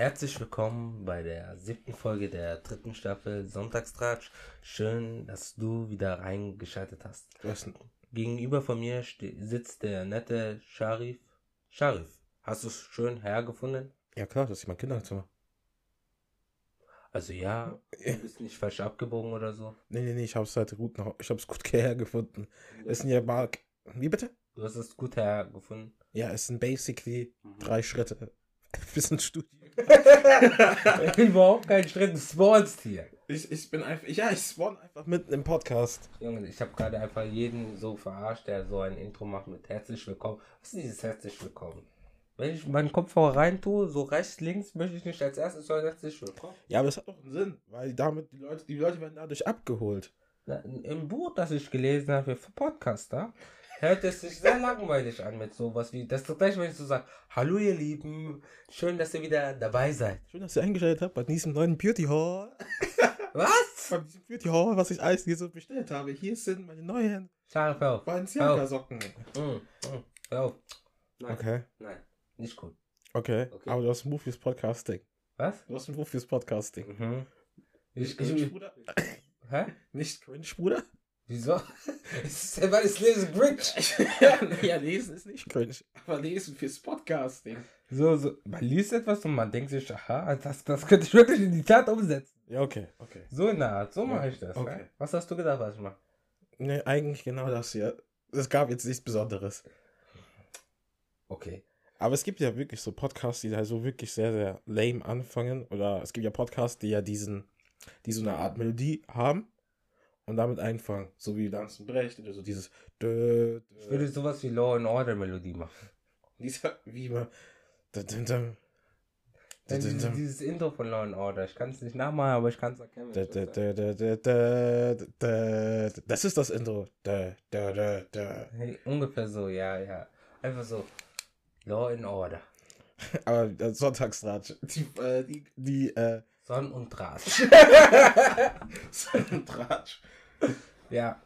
Herzlich willkommen bei der siebten Folge der dritten Staffel Sonntagstratsch. Schön, dass du wieder reingeschaltet hast. Gegenüber von mir sitzt der nette Sharif. Sharif, hast du es schön hergefunden? Ja klar, das ist mein Kinderzimmer. Also ja, du bist nicht falsch abgebogen oder so. Nee, nee, nee, ich hab's halt gut noch, ich hab's gut hergefunden. Es sind ja mal, wie bitte? Du hast es gut hergefunden. Ja, es sind basically drei Schritte bis ins Studio. Überhaupt kein Schritt, du spawnst hier. Ich, ich bin einfach, ja, ich spawn einfach mitten im Podcast. Junge, ich habe gerade einfach jeden so verarscht, der so ein Intro macht mit herzlich willkommen. Was ist dieses herzlich willkommen? Wenn ich meinen Kopfhörer rein tue, so rechts, links, möchte ich nicht als erstes hören herzlich willkommen. Ja, aber das hat doch einen Sinn, weil damit die Leute, die Leute werden dadurch abgeholt. Na, Im Buch, das ich gelesen habe für Podcaster, hört es sich sehr langweilig an mit sowas wie, das ist doch gleich, wenn ich so sage, hallo ihr Lieben, schön, dass ihr wieder dabei seid. Schön, dass ihr eingeschaltet habt bei diesem neuen Beauty Hall. Was? Bei diesem Beauty Hall, was ich alles hier so bestellt habe. Hier sind meine neuen Scharf auf. Balenciaga-Socken. Mm, mm, hör auf. Nein, Okay, nein, nicht gut. okay, Okay. Aber du hast ein Buch fürs Podcasting. Was? Du hast ein Buch fürs Podcasting. Mhm. Ich, ich, Bruder? hä? Nicht cringe, Bruder? Wieso? Es ist ja, weil ich lese Grinch. ja, lesen ist nicht cringe. Aber lesen fürs Podcasting. So, so, man liest etwas und man denkt sich, aha, das, das könnte ich wirklich in die Tat umsetzen. Ja, okay, okay. So in der Art, so mache Ja, ich das. okay. Ja? Was hast du gedacht, was ich mache? Ne, eigentlich genau das hier. Es gab jetzt nichts Besonderes. Okay. Aber es gibt ja wirklich so Podcasts, die da so wirklich sehr, sehr lame anfangen. Oder es gibt ja Podcasts, die ja diesen, die so eine Art Melodie haben und damit einfangen. So wie Lanzen Brecht oder so dieses dö, Ich dö, würde sowas wie Law and Order Melodie machen. dieser, wie dö, dieses, Intro von Law and Order, ich kann es nicht nachmachen, aber ich kann es erkennen. ich das ist das Intro. Hey, ungefähr so, ja, ja. Einfach so. Law and Order. Aber äh, Sonntagsratsch. Die, äh, die, die, äh, Sonn und Draht. Sonntagsratsch. Ja.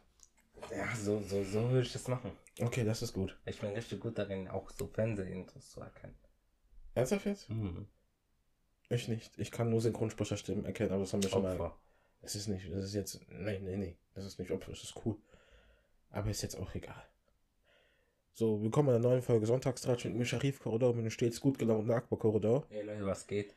Ja, so, so, so würde ich das machen. Okay, das ist gut. Ich bin richtig gut darin, auch so Fernsehintros zu erkennen. Ernsthaft jetzt? Mhm. Ich nicht. Ich kann nur Synchronsprecherstimmen erkennen, aber das haben wir schon mal. Opfer. Das ist nicht, das ist jetzt, nee, nee, nee. Das ist nicht Opfer, das ist cool. Aber ist jetzt auch egal. So, willkommen in der neuen Folge Sonntagstratsch mit mir Sharif Korridor, mit dem stets gut gelaunten Akbar Korridor. Hey Leute, was geht?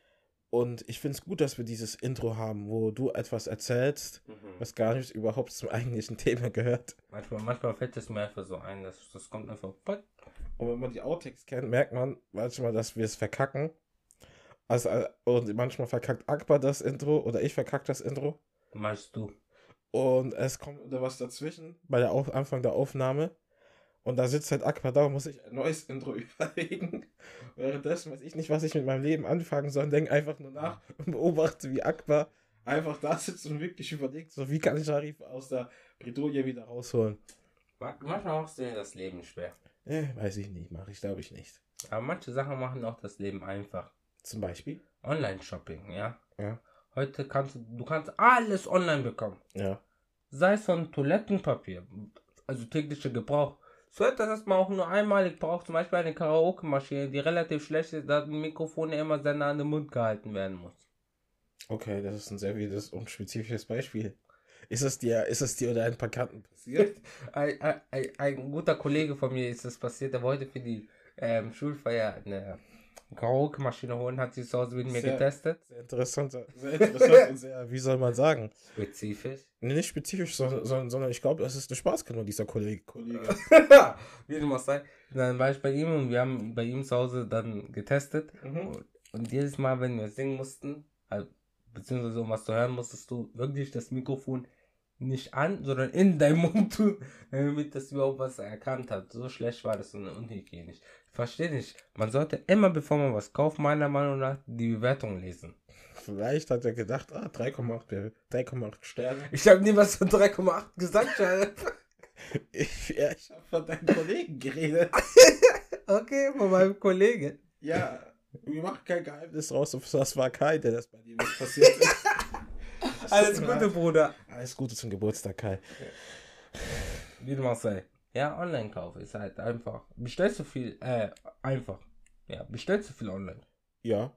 Und ich finde es gut, dass wir dieses Intro haben, wo du etwas erzählst, was gar nicht überhaupt zum eigentlichen Thema gehört. Manchmal, manchmal fällt es mir einfach so ein, dass das kommt einfach. Und wenn man die Outtakes kennt, merkt man manchmal, dass wir es verkacken. Also, äh, und manchmal verkackt Akbar das Intro oder ich verkack das Intro. Machst du? Und es kommt wieder was dazwischen bei der Auf Anfang der Aufnahme. Und da sitzt halt Akbar da und muss sich ein neues Intro überlegen. Währenddessen weiß ich nicht, was ich mit meinem Leben anfangen soll. Denke einfach nur nach und beobachte, wie Akbar einfach da sitzt und wirklich überlegt, so wie kann ich Sharif aus der Bredouille wieder rausholen. Ma- Manchmal machst du dir das Leben schwer. Eh, weiß ich nicht, mache ich glaube ich nicht. Aber manche Sachen machen auch das Leben einfach. Zum Beispiel? Online-Shopping, ja. Ja. Heute kannst du, du kannst alles online bekommen. Ja. Sei es von Toilettenpapier, also täglicher Gebrauch. So etwas, das man auch nur einmalig braucht, zum Beispiel eine Karaoke-Maschine, die relativ schlecht ist, da ein Mikrofon immer sehr nah an den Mund gehalten werden muss. Okay, das ist ein sehr wildes und spezifisches Beispiel. Ist es dir, ist es dir oder ein paar Kanten passiert? Ein, ein, ein, ein guter Kollege von mir ist das passiert, der wollte für die ähm, Schulfeier eine Karaoke-Maschine holen, hat sie zu Hause mit mir Sehr- getestet. Sehr interessant, sehr interessant und sehr, wie soll man sagen? Spezifisch. Nee, nicht spezifisch, sondern, sondern, sondern ich glaube, es ist eine Spaßkanone, dieser Kollege. Kollege. Wie dem auch sei. Dann war ich bei ihm und wir haben bei ihm zu Hause dann getestet. Mhm. Und, und jedes Mal, wenn wir singen mussten, halt, beziehungsweise um was zu hören, musstest du wirklich das Mikrofon nicht an, sondern in deinen Mund tun, damit das überhaupt was erkannt hat. So schlecht war das und unhygienisch. Verstehe nicht. Man sollte immer, bevor man was kauft, meiner Meinung nach die Bewertung lesen. Vielleicht hat er gedacht, ah, 3,8 Be- 3,8 Sterne. Ich habe nie was von 3,8 gesagt. Ich, ja, ich habe von deinem Kollegen geredet. Okay, von meinem Kollegen. Ja, wir machen kein Geheimnis draus, das war Kai, der das bei dir nicht passiert ist. Alles Gute. Bruder. Alles Gute zum Geburtstag, Kai. Wie du machst, sei. Ja, Online-Kauf ist halt einfach. Bestellst du viel, äh, einfach. Ja, bestellst du viel online. Ja,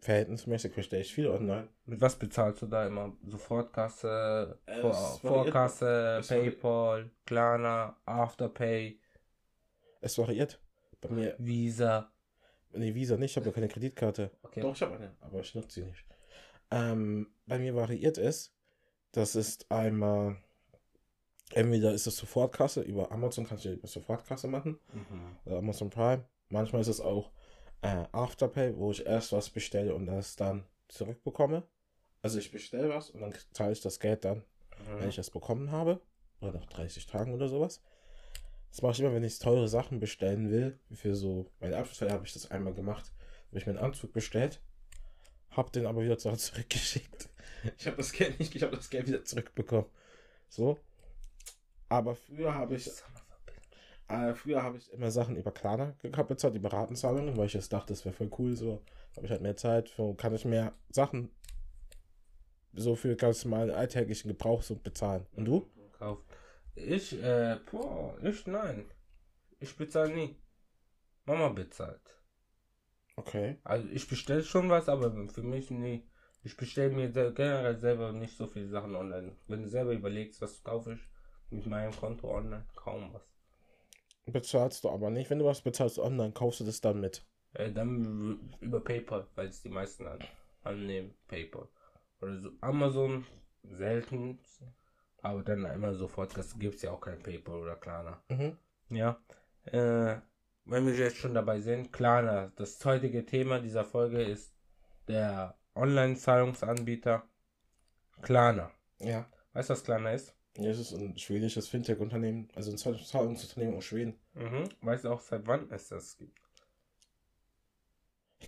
verhältnismäßig bestelle ich viel online. Mit was bezahlst du da immer? Sofortkasse, Äh, Vor Vorkasse, Paypal, Klarna, Afterpay, Es variiert. Bei mir, Visa. nee, Visa nicht, ich habe ja keine Kreditkarte. Okay. Doch, ich habe eine, aber ich nutze sie nicht. Ähm, bei mir variiert es. Das ist einmal, entweder ist es Sofortkasse, über Amazon kannst du über Sofortkasse machen, Mhm. oder Amazon Prime. Manchmal ist es auch äh, Afterpay, wo ich erst was bestelle und das dann zurückbekomme. Also ich bestelle was und dann zahle ich das Geld dann, wenn Mhm. ich es bekommen habe. Oder nach 30 Tagen oder sowas. Das mache ich immer, wenn ich teure Sachen bestellen will. Für so meine Abschlussfeier habe ich das einmal gemacht. Habe ich mir einen Anzug bestellt. Hab den aber wieder zurückgeschickt. Ich habe das Geld nicht, ich habe das Geld wieder zurückbekommen. So. Aber früher habe ich, äh, früher habe ich immer Sachen über Klarna gehabt bezahlt, über Ratenzahlungen, weil ich jetzt dachte, das wäre voll cool. So habe ich halt mehr Zeit, so kann ich mehr Sachen so für ganz normalen alltäglichen Gebrauch so bezahlen. Und du? Kauf. Ich, äh, boah, ich nein. Ich bezahle nie. Mama bezahlt. Okay. Also ich bestelle schon was, aber für mich nie. Ich bestelle mir generell selber nicht so viele Sachen online. Wenn du selber überlegst, was kaufe ich mit meinem Konto online, kaum was. Bezahlst du aber nicht. Wenn du was bezahlst online, kaufst du das dann mit. Äh, dann über PayPal, weil es die meisten an, annehmen, PayPal. Oder so Amazon, selten. Aber dann immer sofort, das gibt es ja auch kein PayPal oder Klarna. Mhm. Ja. Äh, wenn wir jetzt schon dabei sind, Klarna. Das heutige Thema dieser Folge ist der Online-Zahlungsanbieter Klarna. Ja. Weißt du, was Klarna ist? Ja, es ist ein schwedisches Fintech-Unternehmen, also ein Zahl- Zahlungsunternehmen aus Schweden. Mhm. Weißt du auch, seit wann es das gibt?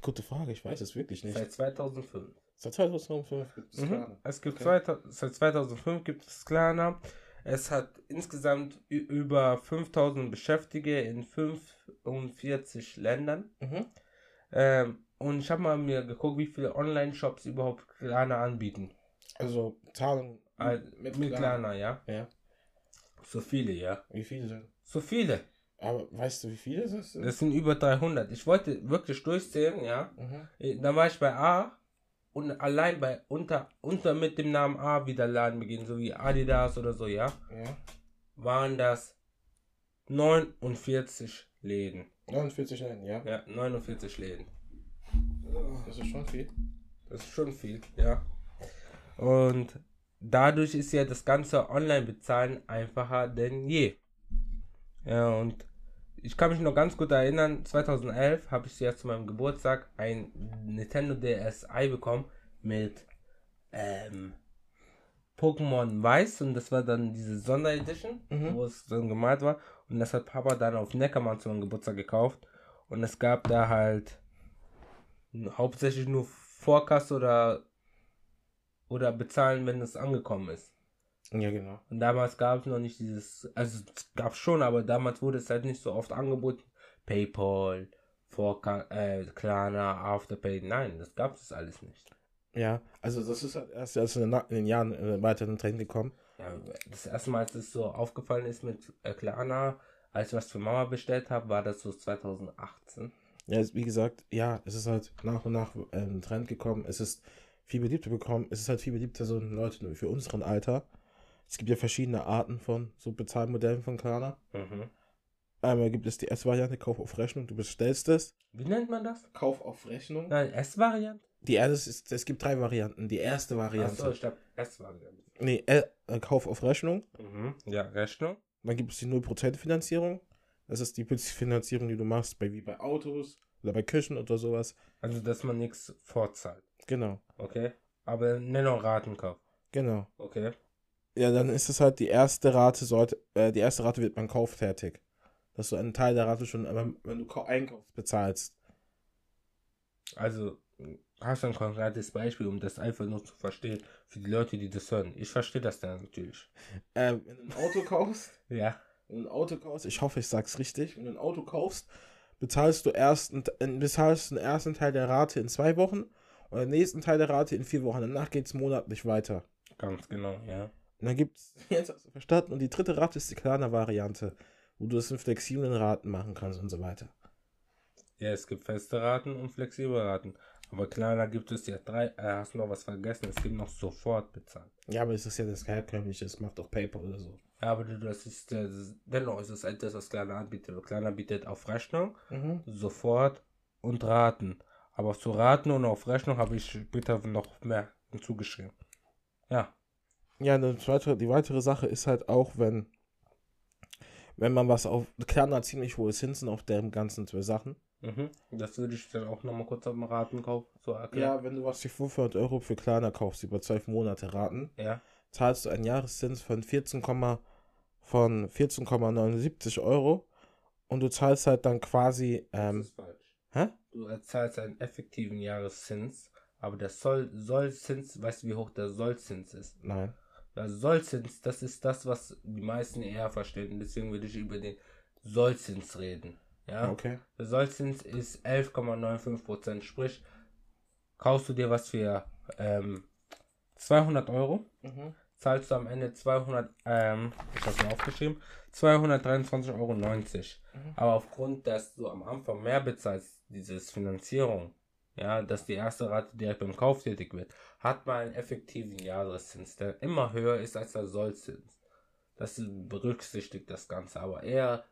Gute Frage, ich weiß es wirklich nicht. Seit 2005. Seit 2005 gibt es Mhm. Klarna. Es gibt Okay. 2000, seit 2005 gibt es Klarna. Es hat insgesamt über 5000 Beschäftigte in 45 Ländern. Mhm. Ähm, und ich habe mal mir geguckt, wie viele Online-Shops überhaupt Klarna anbieten. Also Zahlung Äh, mit, Klarna, ja. Ja. So viele, ja. Wie viele sind? So viele. Aber weißt du, wie viele es sind? Das sind über 300. Ich wollte wirklich durchzählen, ja. Mhm. Äh, Dann war ich bei A und allein bei unter, unter mit dem Namen A wieder Laden beginnen, so wie Adidas oder so, ja. Ja. Waren das 49 Läden. 49 Nein, ja. Ja, 49 Läden. Das ist schon viel. Das ist schon viel, ja. Und dadurch ist ja das ganze Online-Bezahlen einfacher denn je. Ja, und ich kann mich noch ganz gut erinnern, 2011 habe ich ja zu meinem Geburtstag ein Nintendo DSi bekommen mit ähm, Pokémon Weiß und das war dann diese Sonderedition, Mhm. wo es dann gemalt war. Und das hat Papa dann auf Neckermann zu meinem Geburtstag gekauft. Und es gab da halt hauptsächlich nur Vorkasse oder oder bezahlen, wenn es angekommen ist. Ja, genau. Und damals gab es noch nicht dieses, also es gab schon, aber damals wurde es halt nicht so oft angeboten. PayPal, Vorka äh, Klarna, Afterpay, nein, das gab es alles nicht. Ja, also das ist halt erst, erst in, den, Na- in den Jahren äh, weiter in den Trend gekommen. Ja, das erste Mal, als es so aufgefallen ist mit äh, Klarna, als ich was für Mama bestellt habe, war das so 2018. Ja, wie gesagt, ja, es ist halt nach und nach äh, ein Trend gekommen. Es ist viel beliebter bekommen. Es ist halt viel beliebter so Leute für unseren Alter. Es gibt ja verschiedene Arten von so Bezahlmodellen von Klarna. Mhm. Einmal gibt es die S-Variante, Kauf auf Rechnung, du bestellst es. Wie nennt man das? Kauf auf Rechnung. Nein, S-Variante? Die erste ist, es gibt drei Varianten. Die erste Variante. Achso, ich glaube S-Variante. Nee, äh, äh, Kauf auf Rechnung. Mhm. Ja, Rechnung. Dann gibt es die 0% Finanzierung. Das ist die Finanzierung, die du machst, bei, wie bei Autos oder bei Küchen oder sowas. Also, dass man nichts vorzahlt. Genau, Okay. Aber nenn Ratenkauf. genau. Okay. Ja, dann ist es halt die erste Rate sollte, äh, die erste Rate wird beim Kauf fertig. Dass du einen Teil der Rate schon, wenn, wenn du Kau- einkaufst, bezahlst. Also, hast du ein konkretes Beispiel, um das einfach nur zu verstehen, für die Leute, die das hören? Ich verstehe das dann natürlich. Äh, wenn du ein Auto kaufst, Ja. wenn du ein Auto kaufst, ich hoffe, ich sag's richtig, wenn du ein Auto kaufst, bezahlst du erst einen, bezahlst den ersten Teil der Rate in zwei Wochen und den nächsten Teil der Rate in vier Wochen. Danach geht's monatlich weiter. Ganz genau, ja. Und dann gibt's, jetzt hast du verstanden, und die dritte Rate ist die kleine Variante, wo du es in flexiblen Raten machen kannst und so weiter. Ja, es gibt feste Raten und flexible Raten. Aber Klarna gibt es ja drei, äh, hast du noch was vergessen? Es gibt noch sofort bezahlt. Ja, aber es ist ja das herkömmliche, das macht doch PayPal oder so. Ja, aber das ist, äh, dennoch ist es etwas, was Klarna anbietet. Klarna bietet auf Rechnung, Mhm. sofort und Raten. Aber zu Raten und auf Rechnung habe ich später noch mehr hinzugeschrieben. Ja. Ja, zweite, die weitere Sache ist halt auch, wenn, wenn man was auf, Klarna hat ziemlich hohe Zinsen auf den ganzen zwei Sachen. Mhm. Das würde ich dann auch nochmal kurz am Ratenkauf so erklären. Ja, wenn du was für 500 Euro für Klarna kaufst, über 12 Monate Raten, Ja. zahlst du einen Jahreszins von 14, von 14,79 Euro und du zahlst halt dann quasi, Das ähm, ist falsch. Hä? Du erzahlst einen effektiven Jahreszins, aber der Soll Sollzins, weißt du, wie hoch der Sollzins ist? Nein. Der Sollzins, das ist das, was die meisten eher verstehen. Und deswegen will ich über den Sollzins reden. Ja. Okay. Der Sollzins ist 11,95%. Sprich, kaufst du dir was für ähm, 200 Euro, Mhm. zahlst du am Ende 200, ähm, ich habe mir aufgeschrieben, 223,90 Euro. Aber aufgrund, dass du am Anfang mehr bezahlst, dieses Finanzierung, ja, dass die erste Rate direkt beim Kauf tätig wird, hat man einen effektiven Jahreszins, der immer höher ist als der Sollzins. Das berücksichtigt das Ganze, aber eher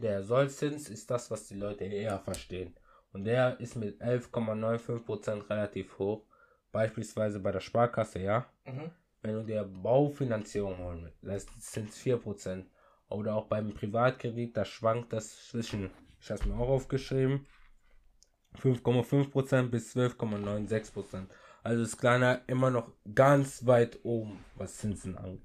der Sollzins ist das, was die Leute eher verstehen. Und der ist mit 11,95% relativ hoch. Beispielsweise bei der Sparkasse, ja. Mhm. Wenn du dir Baufinanzierung holen willst, das sind 4%. Oder auch beim Privatkredit, da schwankt das zwischen, ich habe es mir auch aufgeschrieben, 5,5% bis 12,96%. Also ist kleiner immer noch ganz weit oben, was Zinsen angeht.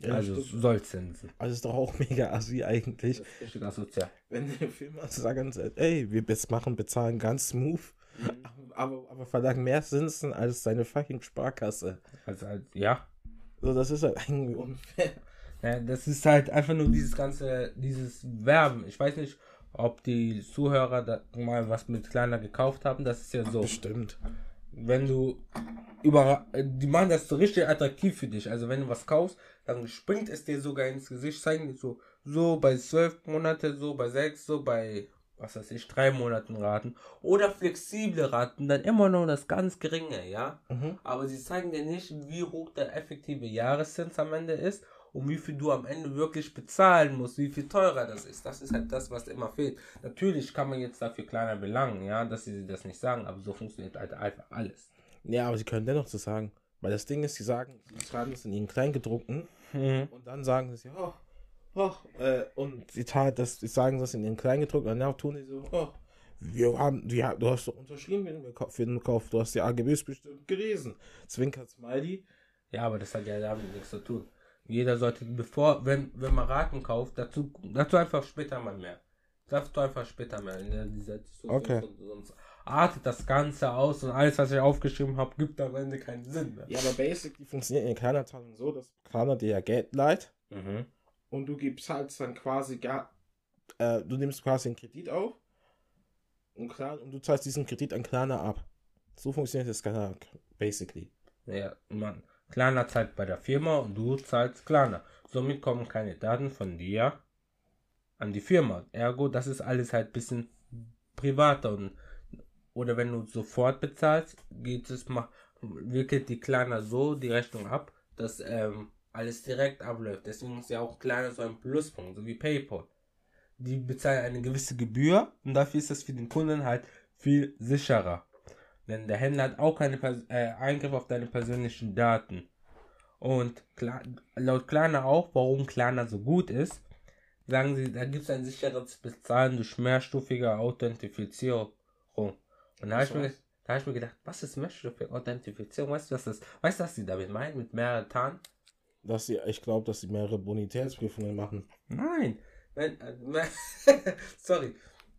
Ja, also stimmt. Sollzinsen. Also ist doch auch mega assi eigentlich. Richtig asozial. Wenn eine Firma sagen, ey, wir machen, bezahlen ganz smooth, aber, aber verlangen mehr Zinsen als seine fucking Sparkasse. Also halt, ja. So, das ist halt irgendwie unfair. Ja, das ist halt einfach nur dieses ganze, dieses Werben. Ich weiß nicht, ob die Zuhörer da mal was mit kleiner gekauft haben. Das ist ja so. Bestimmt. wenn du über die machen das so richtig attraktiv für dich. Also wenn du was kaufst, dann springt es dir sogar ins Gesicht, zeigen so, so bei zwölf Monate, so bei sechs, so bei was weiß ich, drei Monaten Raten oder flexible Raten, dann immer noch das ganz geringe, ja. Mhm. Aber sie zeigen dir nicht, wie hoch der effektive Jahreszins am Ende ist und wie viel du am Ende wirklich bezahlen musst, wie viel teurer das ist. Das ist halt das, was immer fehlt. Natürlich kann man jetzt dafür kleiner belangen, ja, dass sie das nicht sagen, aber so funktioniert halt einfach alles. Ja, aber sie können dennoch zu sagen. Weil das Ding ist, sie sagen, sie schreiben es in ihren Kleingedruckten und dann sagen sie, oh, oh, äh, und sie, das, sie sagen das in ihren Kleingedruckten und dann tun sie so, oh, wir haben, ja, du hast doch unterschrieben für den Kauf- für den Kauf, du hast die AGBs bestimmt gelesen. Zwinkert Smiley. Ja, aber das hat ja damit nichts zu tun. Jeder sollte, bevor, wenn, wenn man Raten kauft, dazu, dazu einfach später mal mehr. Dazu einfach später mehr. In der, dieser Okay. Sonst artet das Ganze aus und alles, was ich aufgeschrieben habe, gibt am Ende keinen Sinn mehr. Ja, aber basically funktioniert in Klarna-Zahlung so, dass Klarna dir ja Geld leiht Mhm. und du gibst halt dann quasi gar, äh, du nimmst quasi einen Kredit auf und, klar, und du zahlst diesen Kredit an Klarna ab. So funktioniert das Klarna, basically. Ja, man. Klarna zahlt bei der Firma und du zahlst Klarna. Somit kommen keine Daten von dir an die Firma. Ergo, das ist alles halt ein bisschen privater und oder wenn du sofort bezahlst, geht es wickelt die Klarna so die Rechnung ab, dass ähm, alles direkt abläuft. Deswegen ist ja auch Klarna so ein Pluspunkt, so wie PayPal. Die bezahlen eine gewisse Gebühr und dafür ist das für den Kunden halt viel sicherer. Denn der Händler hat auch keine Pers äh, Eingriff auf deine persönlichen Daten. Und klar, laut Klarna auch, warum Klarna so gut ist, sagen sie, da gibt es ein sicheres Bezahlen durch mehrstufige Authentifizierung. Und da habe ich, mir- da hab ich mir gedacht, was ist mehrstufige Authentifizierung? Weißt du, was das, weißt du, was sie damit meinen? Mit mehreren Tarn? Dass sie, ich glaube, dass sie mehrere Bonitätsprüfungen machen. Nein. Wenn, äh, sorry.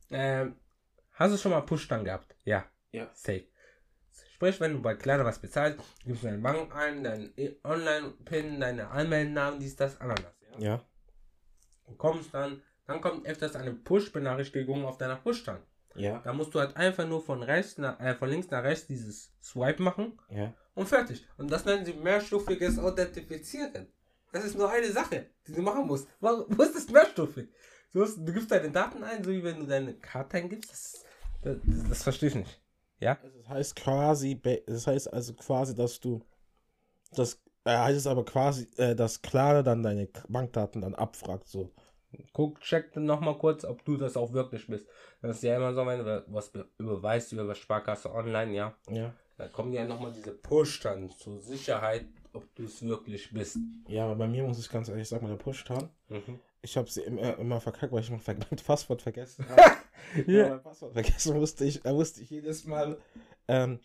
Ähm, hast du schon mal Push-Dann gehabt? Ja. Ja. Safe. Sprich, wenn du bei Klarna was bezahlst, gibst du deine Bank ein, deinen Online-Pin, deine Anmeldenamen, dies, das, Ananas. Ja? Ja. Du kommst dann, dann kommt öfters eine Push-Benachrichtigung auf deiner Push-Dann. Ja. Da musst du halt einfach nur von rechts nach, äh, von links nach rechts dieses Swipe machen Ja. und fertig. Und das nennen sie mehrstufiges Authentifizieren. Das ist nur eine Sache, die du machen musst. Wo, wo ist das mehrstufig? Du, hast, du gibst deine Daten ein, so wie wenn du deine Karte eingibst. Das, das, das verstehe ich nicht. Ja? Also das heißt quasi, das heißt also quasi, dass du das äh, heißt es aber quasi, äh, dass Klarna dann deine Bankdaten dann abfragt, so. Guck, check dann nochmal kurz, ob du das auch wirklich bist. Das ist ja immer so, wenn du was be- überweist über Sparkasse online, ja. Ja. Dann kommen ja nochmal diese Push dann zur Sicherheit, ob du es wirklich bist. Ja, aber bei mir muss ich ganz ehrlich sagen, mit der Push-Tan, Mhm. Ich habe sie immer, immer verkackt, weil ich mein Passwort vergessen habe. ja. mein Passwort vergessen musste ich, da musste ich jedes Mal, ähm,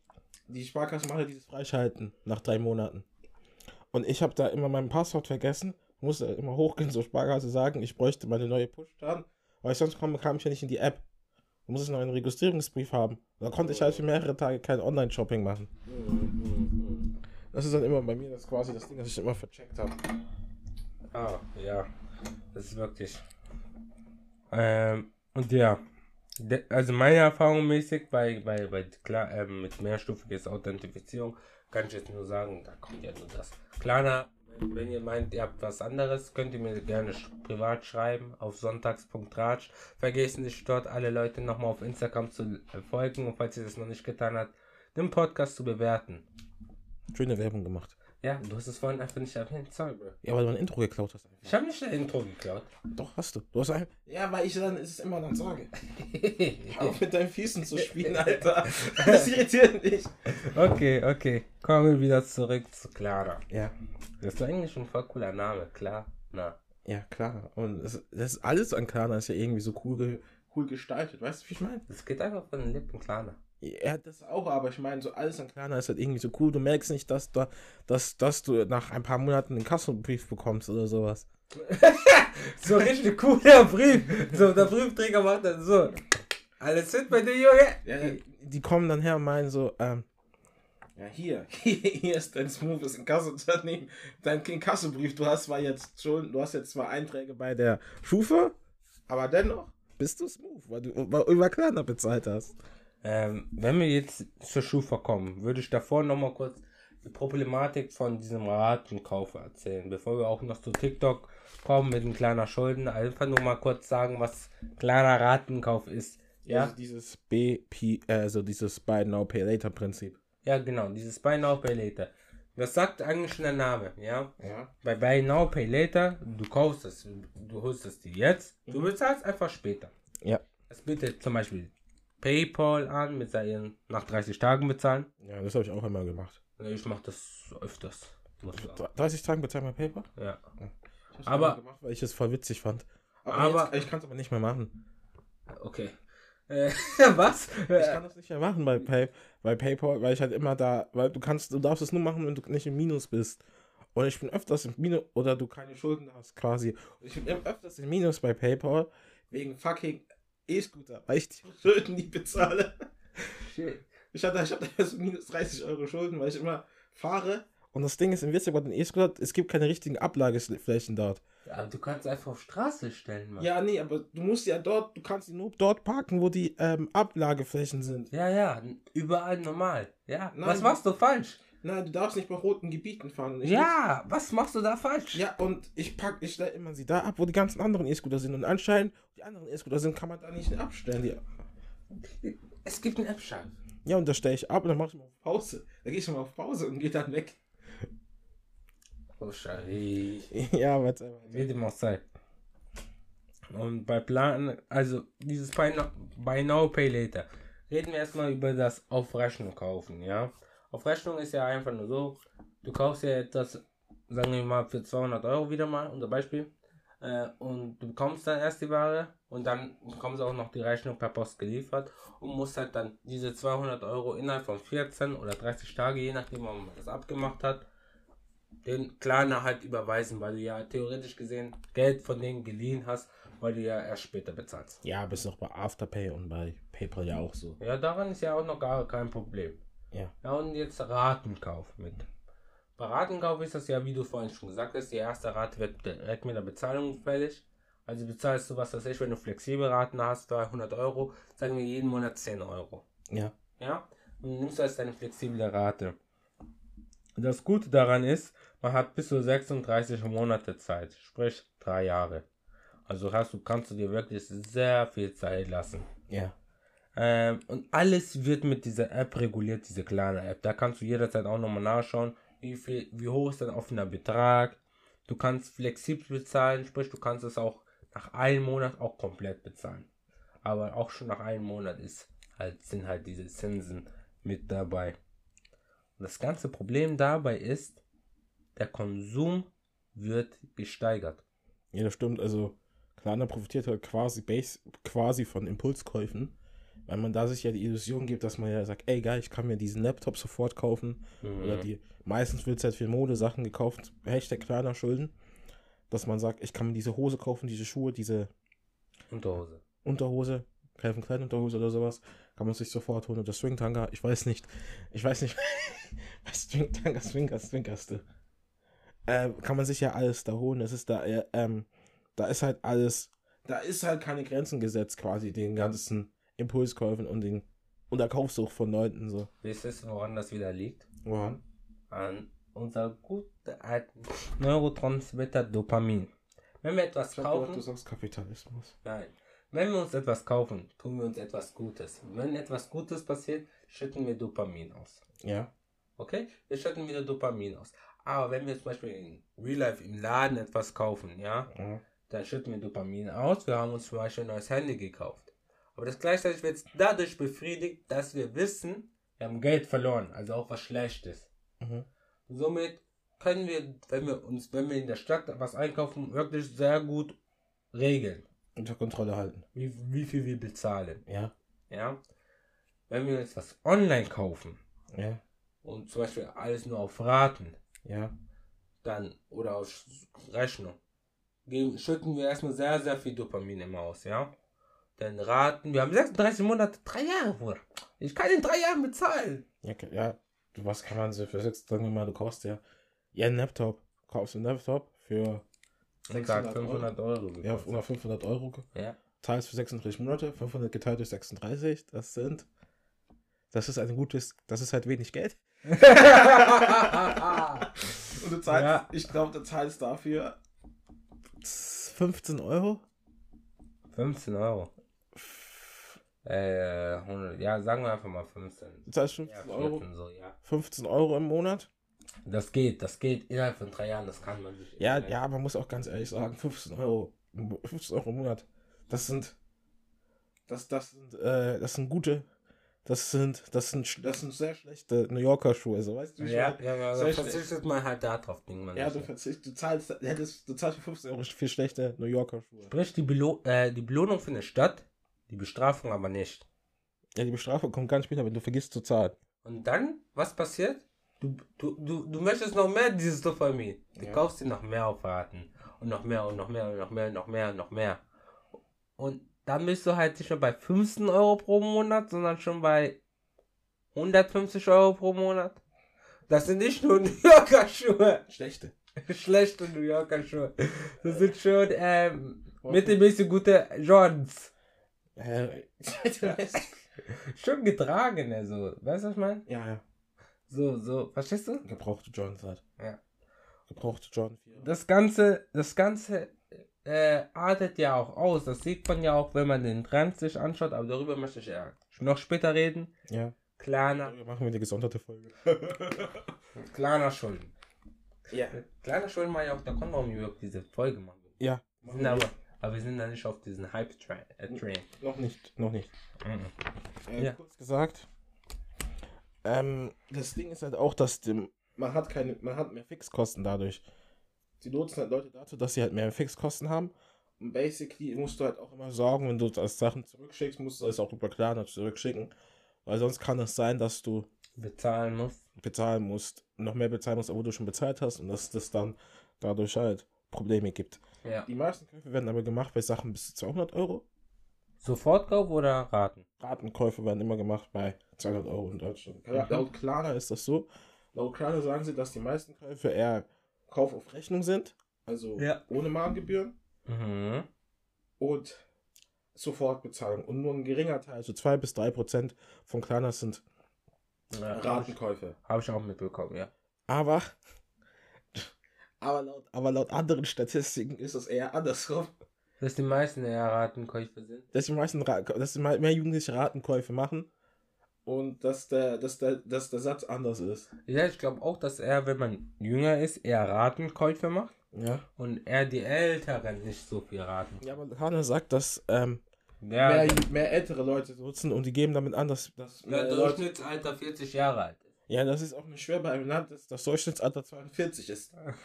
die Sparkasse macht ja dieses Freischalten nach drei Monaten. Und ich habe da immer mein Passwort vergessen, musste immer hochgehen zur Sparkasse sagen, ich bräuchte meine neue Push-Tan, weil sonst kam, kam ich ja nicht in die App. Da muss ich noch einen Registrierungsbrief haben. Da konnte ich halt für mehrere Tage kein Online-Shopping machen. Das ist dann immer bei mir das quasi das Ding, das ich immer vercheckt habe. Ah, ja. Das ist wirklich. Ähm, und ja. De, also meine Erfahrung mäßig bei, bei, bei klar, ähm, mit mehrstufiges Authentifizierung kann ich jetzt nur sagen, da kommt ja nur das. Klarna, wenn, wenn ihr meint, ihr habt was anderes, könnt ihr mir gerne sch privat schreiben auf sonntags.ratsch. Vergessen nicht dort alle Leute nochmal auf Instagram zu äh, folgen und falls ihr das noch nicht getan habt, den Podcast zu bewerten. Schöne Werbung gemacht. Ja, du hast es vorhin einfach nicht erwähnt, sorry, bro. Ja, weil du ein Intro geklaut hast. Einfach. Ich habe nicht das Intro geklaut. Doch, hast du. Du hast ein. Ja, weil ich dann es immer dann sage. Hör auf mit deinen Füßen zu spielen, Alter. Das irritiert mich. Okay, okay. Kommen wir wieder zurück zu Clara. Ja. Das ist eigentlich ein voll cooler Name, klar. Na. Ja, klar. Und das, das ist alles an Klarna ist ja irgendwie so cool, cool gestaltet. Weißt du, wie ich meine? Das geht einfach von den Lippen, Klarna. Ja, das auch, aber ich meine, so alles an Klarna ist halt irgendwie so cool. Du merkst nicht, dass, da, dass, dass du nach ein paar Monaten einen Kassenbrief bekommst oder sowas. So richtig cooler Brief. So, der Briefträger macht dann so. Alles fit bei dir, Junge? Ja, die kommen dann her und meinen so, ähm, ja, hier, hier ist dein smoothes Inkassounternehmen, dein Inkassobrief. Du hast zwar jetzt schon, du hast jetzt zwar Einträge bei der Schufa, aber dennoch bist du smooth, weil du über- Klarna bezahlt hast. Ähm, wenn wir jetzt zur Schufa kommen, würde ich davor nochmal kurz die Problematik von diesem Ratenkauf erzählen, bevor wir auch noch zu TikTok kommen mit den kleiner Schulden. Einfach nur mal kurz sagen, was kleiner Ratenkauf ist. Ja, Also dieses BP, also dieses Buy Now Pay Later Prinzip. ja genau, dieses Buy Now Pay Later. Das sagt eigentlich schon der Name, ja. Ja. Bei Buy Now Pay Later, du kaufst es, du holst es dir jetzt, du bezahlst einfach später. Ja. Es bietet zum Beispiel PayPal an mit seinen nach 30 Tagen bezahlen. Ja, das habe ich auch einmal gemacht. Ich mache das öfters. muss ich sagen. 30 Tage bezahlt mein Paper? Ja. Ich Aber- gemacht, weil ich es voll witzig fand. Aber, Aber- jetzt, ich kann es aber nicht mehr machen. Okay. Äh, was? Ich kann das nicht mehr machen bei, Pay, bei PayPal, weil ich halt immer da, weil du kannst, du darfst es nur machen, wenn du nicht im Minus bist. Und ich bin öfters im Minus oder du keine Schulden hast quasi. Und ich bin öfters im Minus bei PayPal wegen fucking E-Scooter, weil ich die Schulden nicht bezahle. Shit. Ich hatte, ich hatte so minus 30 Euro Schulden, weil ich immer fahre. Und das Ding ist, im Witzig bei den E-Scooter, es gibt keine richtigen Ablageflächen dort. Ja, aber du kannst einfach auf Straße stellen, Mann. Ja, nee, aber du musst ja dort, du kannst die nur dort parken, wo die ähm, Ablageflächen sind. Ja, ja, überall normal. Ja. Nein. Was machst du falsch? Nein, du darfst nicht bei roten Gebieten fahren. Ich Ja, was machst du da falsch? Ja, und ich pack, ich stelle immer sie da ab, wo die ganzen anderen E-Scooter sind. Und anscheinend, die anderen E-Scooter sind, kann man da nicht abstellen. Die, Es gibt einen App-Schalt. ja, und da stelle ich ab und dann mache ich mal auf Pause. Da gehe ich mal auf Pause und gehe dann weg. Oh, scheiße. ja, aber jetzt einfach. Wird immer Zeit. Und bei Plan, also dieses Buy Now, Buy Now Pay Later, reden wir erstmal über das auf Rechnung kaufen, ja. Auf Rechnung ist ja einfach nur so, du kaufst ja etwas, sagen wir mal, für 200 Euro wieder mal, unser Beispiel, äh, und du bekommst dann erst die Ware und dann bekommst du auch noch die Rechnung per Post geliefert und musst halt dann diese 200 Euro innerhalb von 14 oder 30 Tage, je nachdem, wann man das abgemacht hat, den Klarna halt überweisen, weil du ja theoretisch gesehen Geld von denen geliehen hast, weil du ja erst später bezahlst. Ja, ist auch bei Afterpay und bei PayPal ja auch so. Ja, daran ist ja auch noch gar kein Problem. Ja. Ja, und jetzt Ratenkauf mit. Bei Ratenkauf ist das ja, wie du vorhin schon gesagt hast, die erste Rate wird direkt mit der Bezahlung fällig. Also bezahlst du, was weiß ich, wenn du flexible Raten hast, 300 Euro, sagen wir jeden Monat 10 Euro. Ja. Ja, und dann nimmst du als deine flexible Rate. Das Gute daran ist, man hat bis zu 36 Monate Zeit, sprich drei Jahre. Also hast du, kannst du dir wirklich sehr viel Zeit lassen. Ja. Ähm, und alles wird mit dieser App reguliert, diese kleine App. Da kannst du jederzeit auch nochmal nachschauen, wie viel, wie hoch ist dein offener Betrag. Du kannst flexibel bezahlen, sprich, du kannst es auch nach einem Monat auch komplett bezahlen. Aber auch schon nach einem Monat ist halt, sind halt diese Zinsen mit dabei. Und das ganze Problem dabei ist, der Konsum wird gesteigert. Ja, das stimmt. Also, Klarna profitiert halt quasi, base, quasi von Impulskäufen, weil man da sich ja die Illusion gibt, dass man ja sagt, ey geil, ich kann mir diesen Laptop sofort kaufen. Mhm. Oder die, meistens wird halt für Modesachen gekauft, Hashtag Klarna Schulden, dass man sagt, ich kann mir diese Hose kaufen, diese Schuhe, diese Unterhose. Unterhose, Calvin Klein Unterhose oder sowas, kann man sich sofort holen. Oder Swingtanga, ich weiß nicht. Ich weiß nicht. Was Swingtanga, Swinker, Swinkerst du? Äh, kann man sich ja alles da holen. Es ist da, äh, ähm, da ist halt alles, da ist halt keine Grenzen gesetzt quasi, den ganzen Impulskäufen und den und der Kaufsucht von Leuten so. Wisst ihr, woran das wieder liegt? Woran? An unser guter alten Neurotransmitter Dopamin. Wenn wir etwas gedacht, kaufen, du sagst Kapitalismus. nein. Wenn wir uns etwas kaufen, tun wir uns etwas Gutes. Wenn etwas Gutes passiert, schütten wir Dopamin aus. Ja. Okay? Wir schütten wieder Dopamin aus. Aber wenn wir zum Beispiel in Real Life im Laden etwas kaufen, ja, ja. dann schütten wir Dopamin aus. Wir haben uns zum Beispiel ein neues Handy gekauft. Aber das gleichzeitig wird dadurch befriedigt, dass wir wissen, wir haben Geld verloren, also auch was Schlechtes. Mhm. Somit können wir, wenn wir uns, wenn wir in der Stadt was einkaufen, wirklich sehr gut regeln, Unter Kontrolle halten. wie, wie viel wir bezahlen. Ja. Ja. Wenn wir jetzt was online kaufen Ja. und zum Beispiel alles nur auf Raten, Ja. dann oder auf Rechnung, geben, schütten wir erstmal sehr, sehr viel Dopamin immer aus, ja. Denn Raten, wir haben 36 Monate, drei Jahre, Bruder. Ich kann in drei Jahren bezahlen. Ja, ja, du was kann man so für sechs, sagen wir mal, du kaufst ja, ja, einen Laptop, kaufst einen Laptop für Ich sag 500 Euro. ja, gekostet. über 500 Euro, Ja. teils für 36 Monate, 500 geteilt durch 36, das sind, das ist ein gutes, das ist halt wenig Geld. Und du zahlst, Ja. ich glaube, du zahlst dafür 15 Euro? 15 Euro. Äh, 100, ja, sagen wir einfach mal 15. Du zahlst Ja, 15 Euro, 14 so, ja. 15 Euro im Monat? Das geht, das geht innerhalb von drei Jahren, das kann man sich. Ja, ja, man muss auch ganz ehrlich sagen, 15 Euro, 15 Euro im Monat, das sind, das, das sind, äh, das sind gute, das sind, das sind, das sind sehr schlechte New Yorker Schuhe, so weißt du? Ja, ja, ja, da verzichtet man halt da drauf, Ding, man. Ja, du verzichtest, du zahlst, du hättest, du zahlst für 15 Euro für schlechte New Yorker Schuhe. Sprich, die, Belo äh, die Belohnung für eine Stadt, die Bestrafung aber nicht. Ja, die Bestrafung kommt ganz später, wenn du vergisst zu zahlen. Und dann, was passiert? Du, du, du, du möchtest noch mehr dieses Dopamin. Du Ja. kaufst dir noch mehr auf Raten. Und noch mehr und noch mehr und noch mehr und noch mehr und noch mehr. Und dann bist du halt nicht mehr bei 15 Euro pro Monat, sondern schon bei 150 Euro pro Monat. Das sind nicht nur New Yorker Schuhe. Schlechte. Schlechte New Yorker Schuhe. Das sind schon ähm, mittelmäßig gute Jordans. Äh, Schon getragen, also. Weißt du, was ich meine? ja, ja. So, so, verstehst du? Gebrauchte Jordans halt. Ja. Gebrauchte Jordan 4. Das Ganze, das Ganze äh, artet ja auch aus. Das sieht man ja auch, wenn man den Trend sich anschaut, aber darüber möchte ich ja noch später reden. Ja. Kleiner, Darüber machen wir eine gesonderte Folge. kleiner Schulden. Ja. Kleiner Schulden mal ja auch, da kommt warum wir überhaupt diese Folge machen. Ja. Sind aber, aber wir sind da nicht auf diesen Hype-Train. Äh, Train. Noch nicht, noch nicht. Mhm. Äh, Ja. Kurz gesagt. Ähm, das Ding ist halt auch, dass dem, man hat keine, man hat mehr Fixkosten dadurch. Sie nutzen halt Leute dazu, dass sie halt mehr Fixkosten haben. Und basically musst du halt auch immer sorgen, wenn du das Sachen zurückschickst, musst du es auch über Klarna zurückschicken. Weil sonst kann es sein, dass du Bezahlen muss. bezahlen musst, noch mehr bezahlen musst, obwohl du schon bezahlt hast und dass das dann dadurch halt Probleme gibt. Ja. Die meisten Käufe werden aber gemacht bei Sachen bis zu 200 Euro. Sofortkauf oder Raten? Ratenkäufe werden immer gemacht bei 200 Euro in Deutschland. Ja, laut Klarna ist das so. Laut Klarna sagen sie, dass die meisten Käufe eher Kauf auf Rechnung sind, also Ja. ohne Mahngebühren Mhm. und Sofortbezahlung. Und nur ein geringer Teil, also 2 bis 3 Prozent von Klarna sind Ja, Ratenkäufe. Habe ich auch mitbekommen, ja. Aber, aber, laut, aber laut anderen Statistiken ist es eher andersrum. Dass die meisten eher Ratenkäufe sind. Dass die meisten Ra dass die me- mehr Jugendliche Ratenkäufe machen und dass der, dass der, dass der Satz anders ist. Ja, ich glaube auch, dass er, wenn man jünger ist, eher Ratenkäufe macht Ja. und eher die Älteren nicht so viel raten. Ja, aber Hanna sagt, dass ähm, Ja, mehr, mehr ältere Leute nutzen und die geben damit an, dass, dass Leute. Durchschnittsalter 40 Jahre alt. Ja, das ist auch nicht schwer bei einem Land, dass das Durchschnittsalter 42 ist.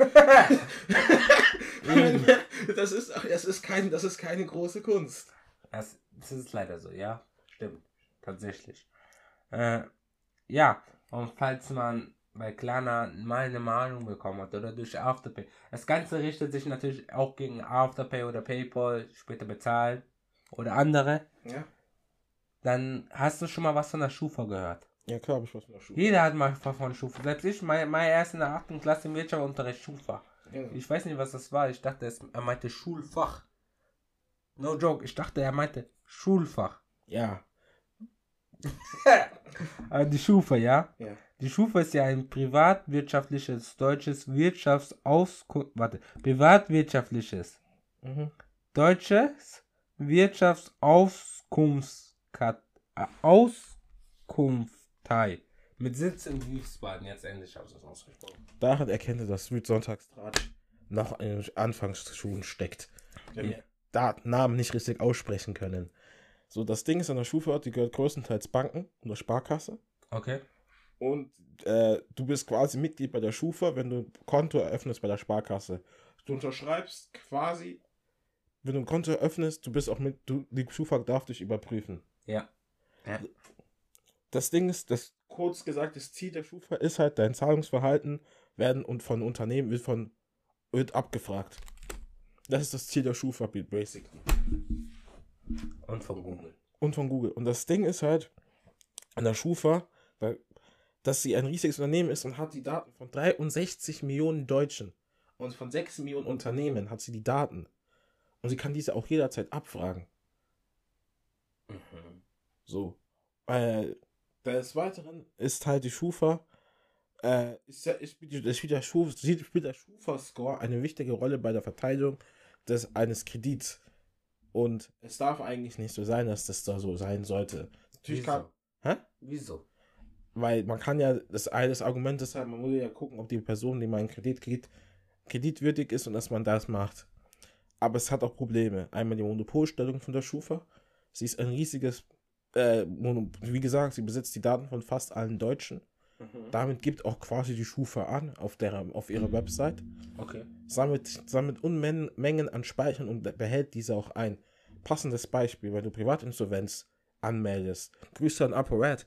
das ist, das ist kein, das ist keine große Kunst. Das, das ist leider so, ja. Stimmt. Tatsächlich. Äh, ja, und falls man bei Klarna mal eine Mahnung bekommen hat oder durch Afterpay. Das Ganze richtet sich natürlich auch gegen Afterpay oder PayPal, später bezahlen oder andere. Ja. Dann hast du schon mal was von der Schufa gehört. Ja, klar, habe ich was von der Schule. Jeder hat mal was von Schufa. Selbst ich, mein, mein erst in der 8. Klasse im Wirtschaftsunterricht Schufa. Ja. Ich weiß nicht, was das war. Ich dachte, er meinte Schulfach. No joke. Ich dachte, er meinte Schulfach. ja. Die Schufa, ja? Ja. Die Schufa ist ja ein privatwirtschaftliches deutsches Wirtschaftsauskunft. Warte. Privatwirtschaftliches Mhm. deutsches Wirtschaftsauskunftskat äh, Auskunftei. Mit Sitz in Wiesbaden. Jetzt endlich habe ich das ausgesprochen. Daran erkennt er, dass mit Sonntagstratsch noch in den Anfangsschuhen steckt. Wenn wir da Namen nicht richtig aussprechen können. So, das Ding ist an der Schufa, die gehört größtenteils Banken und der Sparkasse. Okay. Und äh, du bist quasi Mitglied bei der Schufa, wenn du ein Konto eröffnest bei der Sparkasse. Du unterschreibst quasi, wenn du ein Konto eröffnest, du bist auch mit, du, die Schufa darf dich überprüfen. Ja. Ja. Das Ding ist, das kurz gesagt, das Ziel der Schufa ist halt, dein Zahlungsverhalten werden und von Unternehmen wird von wird abgefragt. Das ist das Ziel der Schufa, basically. Und von Google. Und von Google. Und das Ding ist halt, an der Schufa, da- dass sie ein riesiges Unternehmen ist und hat die Daten von 63 Millionen Deutschen. Und von 6 Millionen Unternehmen hat sie die Daten. Und sie kann diese auch jederzeit abfragen. Mhm. So. Äh, des Weiteren ist halt die Schufa, äh, ist, ja- ist, spielt, der- Schufa, spielt der Schufa-Score eine wichtige Rolle bei der Verteilung des, eines Kredits. Und es darf eigentlich nicht so sein, dass das da so sein sollte. Natürlich kann, Wieso? Hä? Wieso? weil man kann ja, das eines Argument ist halt, man muss ja gucken, ob die Person, die man einen Kredit kriegt, kreditwürdig ist und dass man das macht. Aber es hat auch Probleme. Einmal die Monopolstellung von der Schufa. Sie ist ein riesiges, äh, wie gesagt, sie besitzt die Daten von fast allen Deutschen. Damit gibt auch quasi die Schufa an auf, der, auf ihrer Website. Okay. Sammelt, sammelt Unmengen an Speichern und behält diese auch ein. Passendes Beispiel, wenn du Privatinsolvenz anmeldest. Grüße an ApoRed.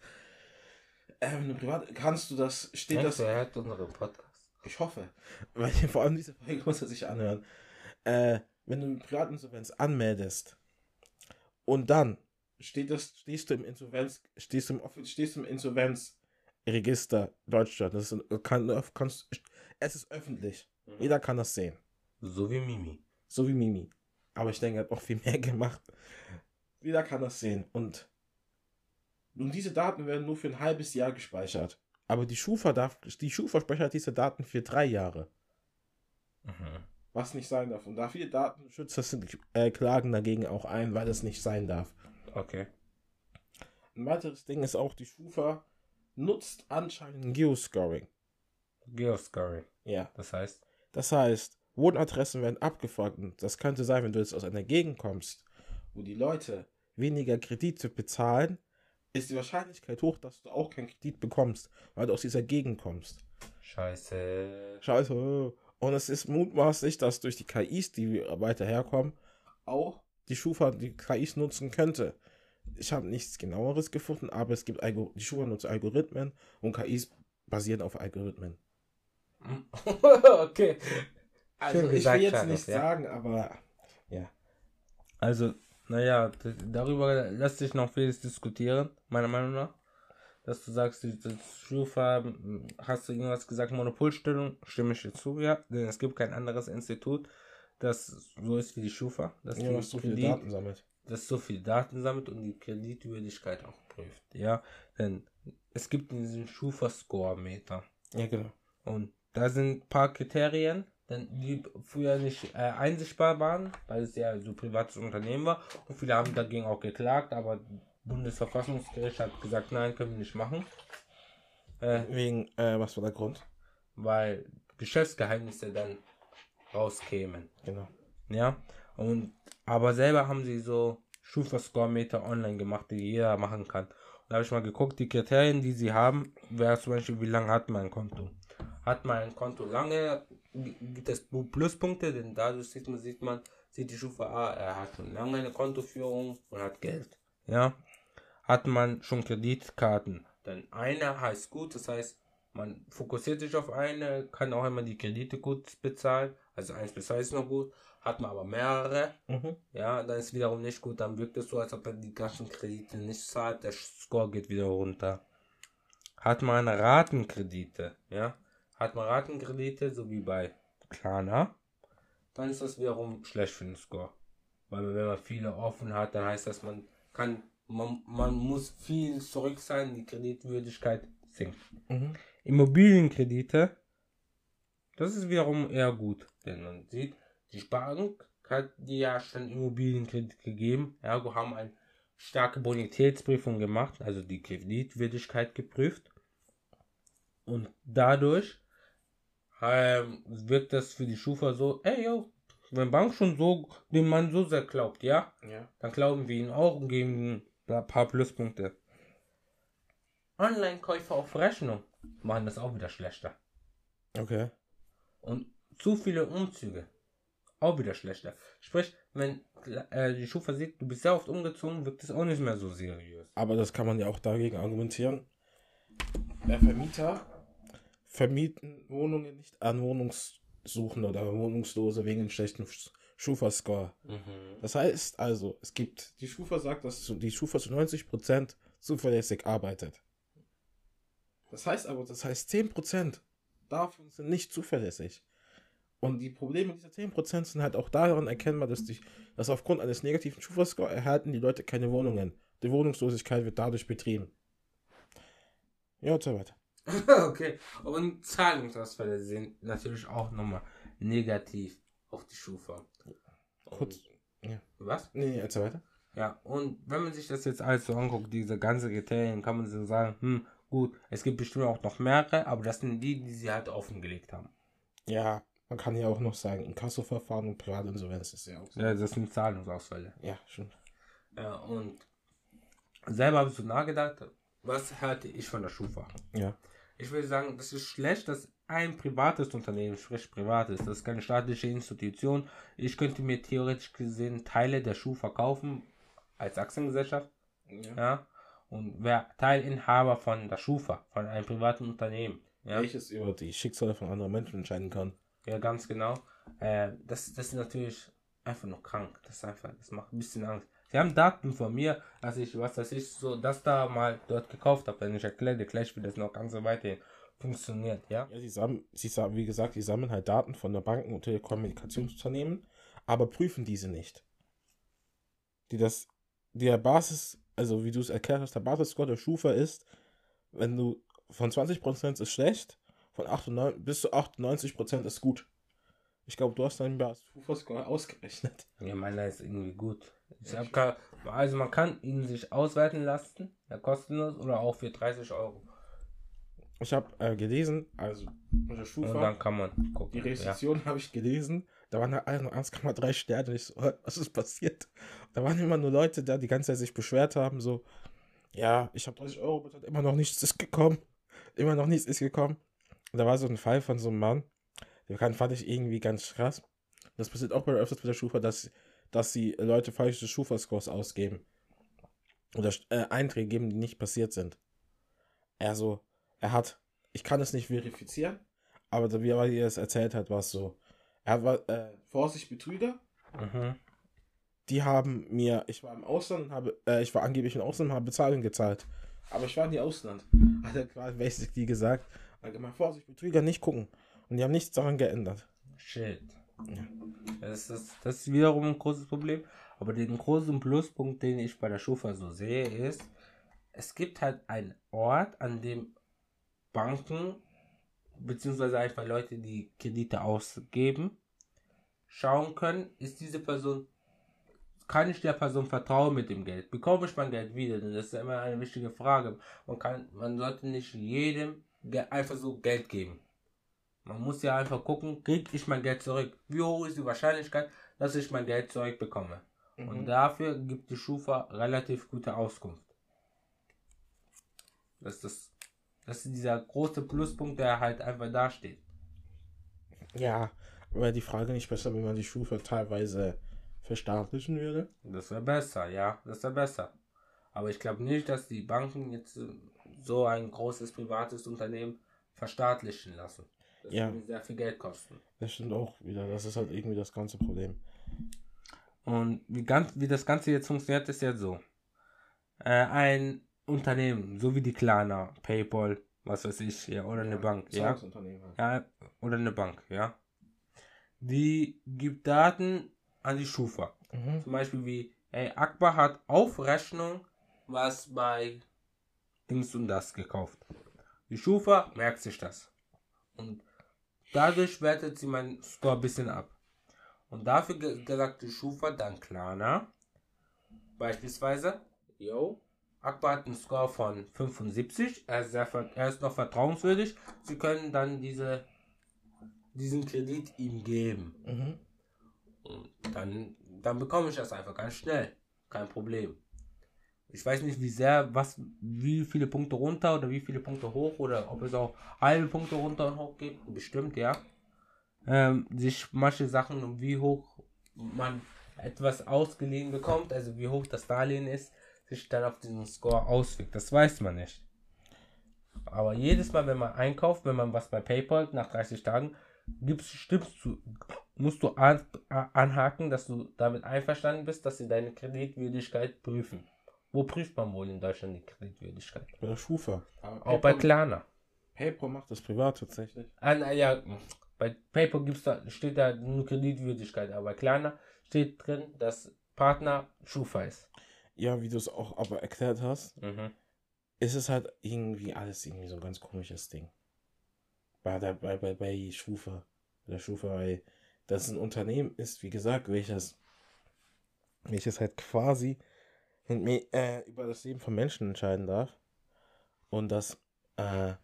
Äh, du privat, kannst du das, steht Denkst das, er hört unseren Podcast? ich hoffe, weil vor allem diese Folge muss er sich anhören. Äh, wenn du Privatinsolvenz anmeldest und dann steht das, stehst du im Insolvenz, stehst du im, stehst du im Insolvenzregister Deutschland. Das ist, kann, kannst, es ist öffentlich. Jeder kann das sehen. So wie Mimi. So wie Mimi. Aber ich denke, er hat noch viel mehr gemacht. Jeder kann das sehen. Und, und diese Daten werden nur für ein halbes Jahr gespeichert. Aber die Schufa darf, die Schufa speichert diese Daten für drei Jahre. Mhm. Was nicht sein darf. Und da viele Datenschützer sind, äh, klagen dagegen auch ein, weil es nicht sein darf. Okay. Ein weiteres Ding ist auch, die Schufa nutzt anscheinend Geoscoring. Geoscoring. Ja. Das heißt, Das heißt, Wohnadressen werden abgefragt. Und das könnte sein, wenn du jetzt aus einer Gegend kommst, wo die Leute weniger Kredite bezahlen, ist die Wahrscheinlichkeit hoch, dass du auch keinen Kredit bekommst, weil du aus dieser Gegend kommst. scheiße. Scheiße. Und es ist mutmaßlich, dass durch die KIs, die weiter herkommen, auch die Schufa die KIs nutzen könnte. Ich habe nichts genaueres gefunden, aber es gibt Algo die Schufa nutzt Algorithmen und KIs basieren auf Algorithmen. okay. Also ich will jetzt Charlotte, nicht ja. sagen, aber ja. Also, naja, darüber lässt sich noch vieles diskutieren, meiner Meinung nach. Dass du sagst, die- das Schufa, hast du irgendwas gesagt, Monopolstellung, stimme ich dir zu, ja. Denn es gibt kein anderes Institut, das so ist wie die Schufa, das, Ja, die was so viele Kredit- Daten sammelt. das so viele Daten sammelt und die Kreditwürdigkeit auch prüft, ja. Denn es gibt diesen Schufa-Score-Meter. Ja, genau. Und da sind ein paar Kriterien, dann die früher nicht äh, einsichtbar waren, weil es ja so privates Unternehmen war. Und viele haben dagegen auch geklagt, aber Bundesverfassungsgericht hat gesagt, nein, können wir nicht machen. Äh, Wegen, äh, was war der Grund? Weil Geschäftsgeheimnisse dann rauskämen. Genau. Ja. Und aber selber haben sie so Schufa-Score-Meter online gemacht, die jeder machen kann. Und da habe ich mal geguckt, die Kriterien, die sie haben, wäre zum Beispiel, wie lange hat man ein Konto. Hat man ein Konto lange, gibt es Pluspunkte, denn dadurch sieht man, sieht man, sieht die Schufa, ah, er hat schon lange eine Kontoführung und hat Geld. Ja. Hat man schon Kreditkarten, dann eine heißt gut, das heißt, man fokussiert sich auf eine, kann auch immer die Kredite gut bezahlen, also 1 bis 2 ist noch gut. Hat man aber mehrere, mhm. ja, dann ist wiederum nicht gut, dann wirkt es so, als ob er die ganzen Kredite nicht zahlt, der Score geht wieder runter. Hat man Ratenkredite, ja, hat man Ratenkredite, so wie bei Klarna, dann ist das wiederum schlecht für den Score. Weil wenn man viele offen hat, dann heißt das, man kann, man, man muss viel zurück sein, die Kreditwürdigkeit sinkt. Mhm. Immobilienkredite, das ist wiederum eher gut, denn man sieht, die Bank hat dir ja schon Immobilienkredit gegeben, ergo haben eine starke Bonitätsprüfung gemacht, also die Kreditwürdigkeit geprüft. Und dadurch ähm, wirkt das für die Schufa so, ey yo, wenn Bank schon so dem Mann so sehr glaubt, ja, ja. dann glauben wir ihn auch und geben ein paar Pluspunkte. Online-Käufer auf Rechnung machen das auch wieder schlechter. Okay. Und zu viele Umzüge. Auch wieder schlechter. Sprich, wenn äh, die Schufa sieht, du bist sehr oft umgezogen, wirkt es auch nicht mehr so seriös. Aber das kann man ja auch dagegen argumentieren. Der Vermieter vermieten Wohnungen nicht an Wohnungssuchende oder Wohnungslose wegen schlechten Schufa-Score. Mhm. Das heißt also, es gibt, die Schufa sagt, dass die Schufa zu 90% zuverlässig arbeitet. Das heißt aber, das heißt 10% davon sind nicht zuverlässig. Und die Probleme dieser 10% sind halt auch daran erkennbar, dass, die, dass aufgrund eines negativen Schufa-Score erhalten die Leute keine Wohnungen. Die Wohnungslosigkeit wird dadurch betrieben. Ja, und so weiter. okay. Und Zahlungsausfälle sind natürlich auch nochmal negativ auf die Schufa. Kurz. Ja. Was? Nee, nee, erzähl weiter. Ja, und wenn man sich das jetzt alles so anguckt, diese ganzen Kriterien, kann man so sagen, hm, gut, es gibt bestimmt auch noch mehrere, aber das sind die, die sie halt offengelegt haben. Ja, man kann ja auch noch sagen, Inkassoverfahren und Privatinsolvenz ist ja auch so. Ja, das sind Zahlungsausfälle. Ja, schon. Ja, und selber habe ich so nachgedacht, was hatte ich von der Schufa? Ja. Ich würde sagen, das ist schlecht, dass ein privates Unternehmen, sprich privates, das ist keine staatliche Institution. Ich könnte mir theoretisch gesehen Teile der Schufa kaufen als Aktiengesellschaft. Ja. ja und wäre Teilinhaber von der Schufa, von einem privaten Unternehmen. Ja. Welches über die Schicksale von anderen Menschen entscheiden kann. Ja, ganz genau. Äh, das, das ist natürlich einfach nur krank. Das ist einfach, das macht ein bisschen Angst. Sie haben Daten von mir, dass ich, was das ist, so, das da mal dort gekauft habe. Wenn ich erkläre dir gleich, wie das noch ganz so weiter funktioniert, ja? Ja, sie sammeln, sie sammeln, wie gesagt, sie sammeln halt Daten von der Banken- und Telekommunikationsunternehmen, aber prüfen diese nicht. Die das, der Basis, also wie du es erklärt hast, der Basisscore der Schufa ist, wenn du von 20% ist schlecht, von 98 bis zu 98% ist gut. Ich glaube, du hast deinen Schufa-Score ausgerechnet. Ja, meiner ist irgendwie gut. Ich hab gar, also man kann ihn sich auswerten lassen, ja, kostenlos oder auch für 30 Euro. Ich habe äh, gelesen, also unter Schufa. Und dann kann man gucken. Die Rezession ja. habe ich gelesen. Da waren alle nur 1,3 Sterne. Ich so, was ist passiert? Da waren immer nur Leute da, die ganze Zeit sich beschwert haben, so, ja, ich habe 30 Euro bezahlt, immer noch nichts ist gekommen. Immer noch nichts ist gekommen. Und da war so ein Fall von so einem Mann, den fand ich irgendwie ganz krass. Das passiert auch bei öfters bei der Schufa, dass, dass die Leute falsche Schufa-Scores ausgeben. Oder äh, Einträge geben, die nicht passiert sind. Er so, er hat, ich kann es nicht verifizieren, aber wie er es erzählt hat, war es so. Er war, äh, Vorsicht, Betrüger. Mhm. Die haben mir, ich war im Ausland, habe, äh, ich war angeblich im Ausland, habe Bezahlung gezahlt. Aber ich war nie Ausland. Hat er quasi basically gesagt, allgemein Vorsicht, Betrüger nicht gucken. Und die haben nichts daran geändert. Shit. Ja. Das, ist, das ist wiederum ein großes Problem. Aber den großen Pluspunkt, den ich bei der Schufa so sehe, ist, es gibt halt einen Ort, an dem Banken beziehungsweise einfach Leute, die Kredite ausgeben, schauen können, ist diese Person, kann ich der Person vertrauen mit dem Geld? Bekomme ich mein Geld wieder? Denn das ist immer eine wichtige Frage. Man kann, man sollte nicht jedem einfach so Geld geben. Man muss ja einfach gucken, kriege ich mein Geld zurück? Wie hoch ist die Wahrscheinlichkeit, dass ich mein Geld zurückbekomme? Mhm. Und dafür gibt die Schufa relativ gute Auskunft. Das ist, das, das ist dieser große Pluspunkt, der halt einfach dasteht. Ja, wäre die Frage nicht besser, wenn man die Schufa teilweise verstaatlichen würde? Das wäre besser, ja, das wäre besser. Aber ich glaube nicht, dass die Banken jetzt so ein großes privates Unternehmen verstaatlichen lassen. Das ja. würde sehr viel Geld kosten. Das stimmt auch wieder. Das ist halt irgendwie das ganze Problem. Und wie, ganz, wie das Ganze jetzt funktioniert, ist ja so. Äh, ein Unternehmen, so wie die Klarna, PayPal, was weiß ich, ja, oder eine Bank, ja. Ja, oder eine Bank, ja. Die gibt Daten an die Schufa. Mhm. Zum Beispiel wie, ey, Akbar hat auf Rechnung was bei Dings und das gekauft. Die Schufa merkt sich das. Und dadurch wertet sie meinen Score ein bisschen ab. Und dafür gesagt die Schufa dann Klarna. Beispielsweise, yo, Akbar hat einen Score von 75, er ist, sehr, er ist noch vertrauenswürdig. Sie können dann diese, diesen Kredit ihm geben. Mhm. Und dann, dann bekomme ich das einfach ganz schnell. Kein Problem. Ich weiß nicht, wie sehr, was, wie viele Punkte runter oder wie viele Punkte hoch oder ob es auch halbe Punkte runter und hoch gibt. Bestimmt, ja. Ähm, sich manche Sachen, wie hoch man etwas ausgeliehen bekommt, also wie hoch das Darlehen ist, sich dann auf diesen Score auswirkt. Das weiß man nicht. Aber jedes Mal, wenn man einkauft, wenn man was bei PayPal nach 30 Tagen gibst, stimmst du, musst du an, anhaken, dass du damit einverstanden bist, dass sie deine Kreditwürdigkeit prüfen. Wo prüft man wohl in Deutschland die Kreditwürdigkeit? Bei der Schufa. Auch bei Klarna. PayPal macht das privat tatsächlich. Ah, na, ja, bei PayPal gibt's da, steht da nur Kreditwürdigkeit, aber bei Klarna steht drin, dass Partner Schufa ist. Ja, wie du es auch aber erklärt hast, mhm. ist es halt irgendwie alles irgendwie so ein ganz komisches Ding. Bei, der, bei, bei, bei Schufa. Bei der Schufa, weil das ein Unternehmen ist, wie gesagt, welches, welches halt quasi äh, über das Leben von Menschen entscheiden darf. Und das, äh,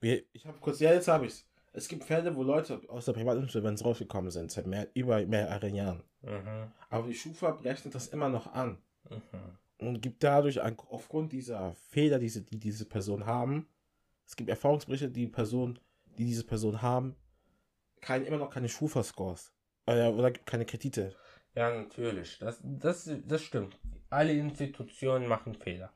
wir, ich habe kurz, ja, jetzt habe ich's. Es gibt Fälle, wo Leute aus der Privatinsolvenz rausgekommen sind, seit mehr, über mehrere Jahren. Mhm. Aber die Schufa rechnet das immer noch an. Mhm. Und gibt dadurch, ein, aufgrund dieser Fehler, die diese, die diese Person haben, es gibt Erfahrungsberichte, die Person, die diese Person haben, kein, immer noch keine Schufa-Scores. Äh, oder keine Kredite. Ja, natürlich. Das, das, das stimmt alle Institutionen machen Fehler.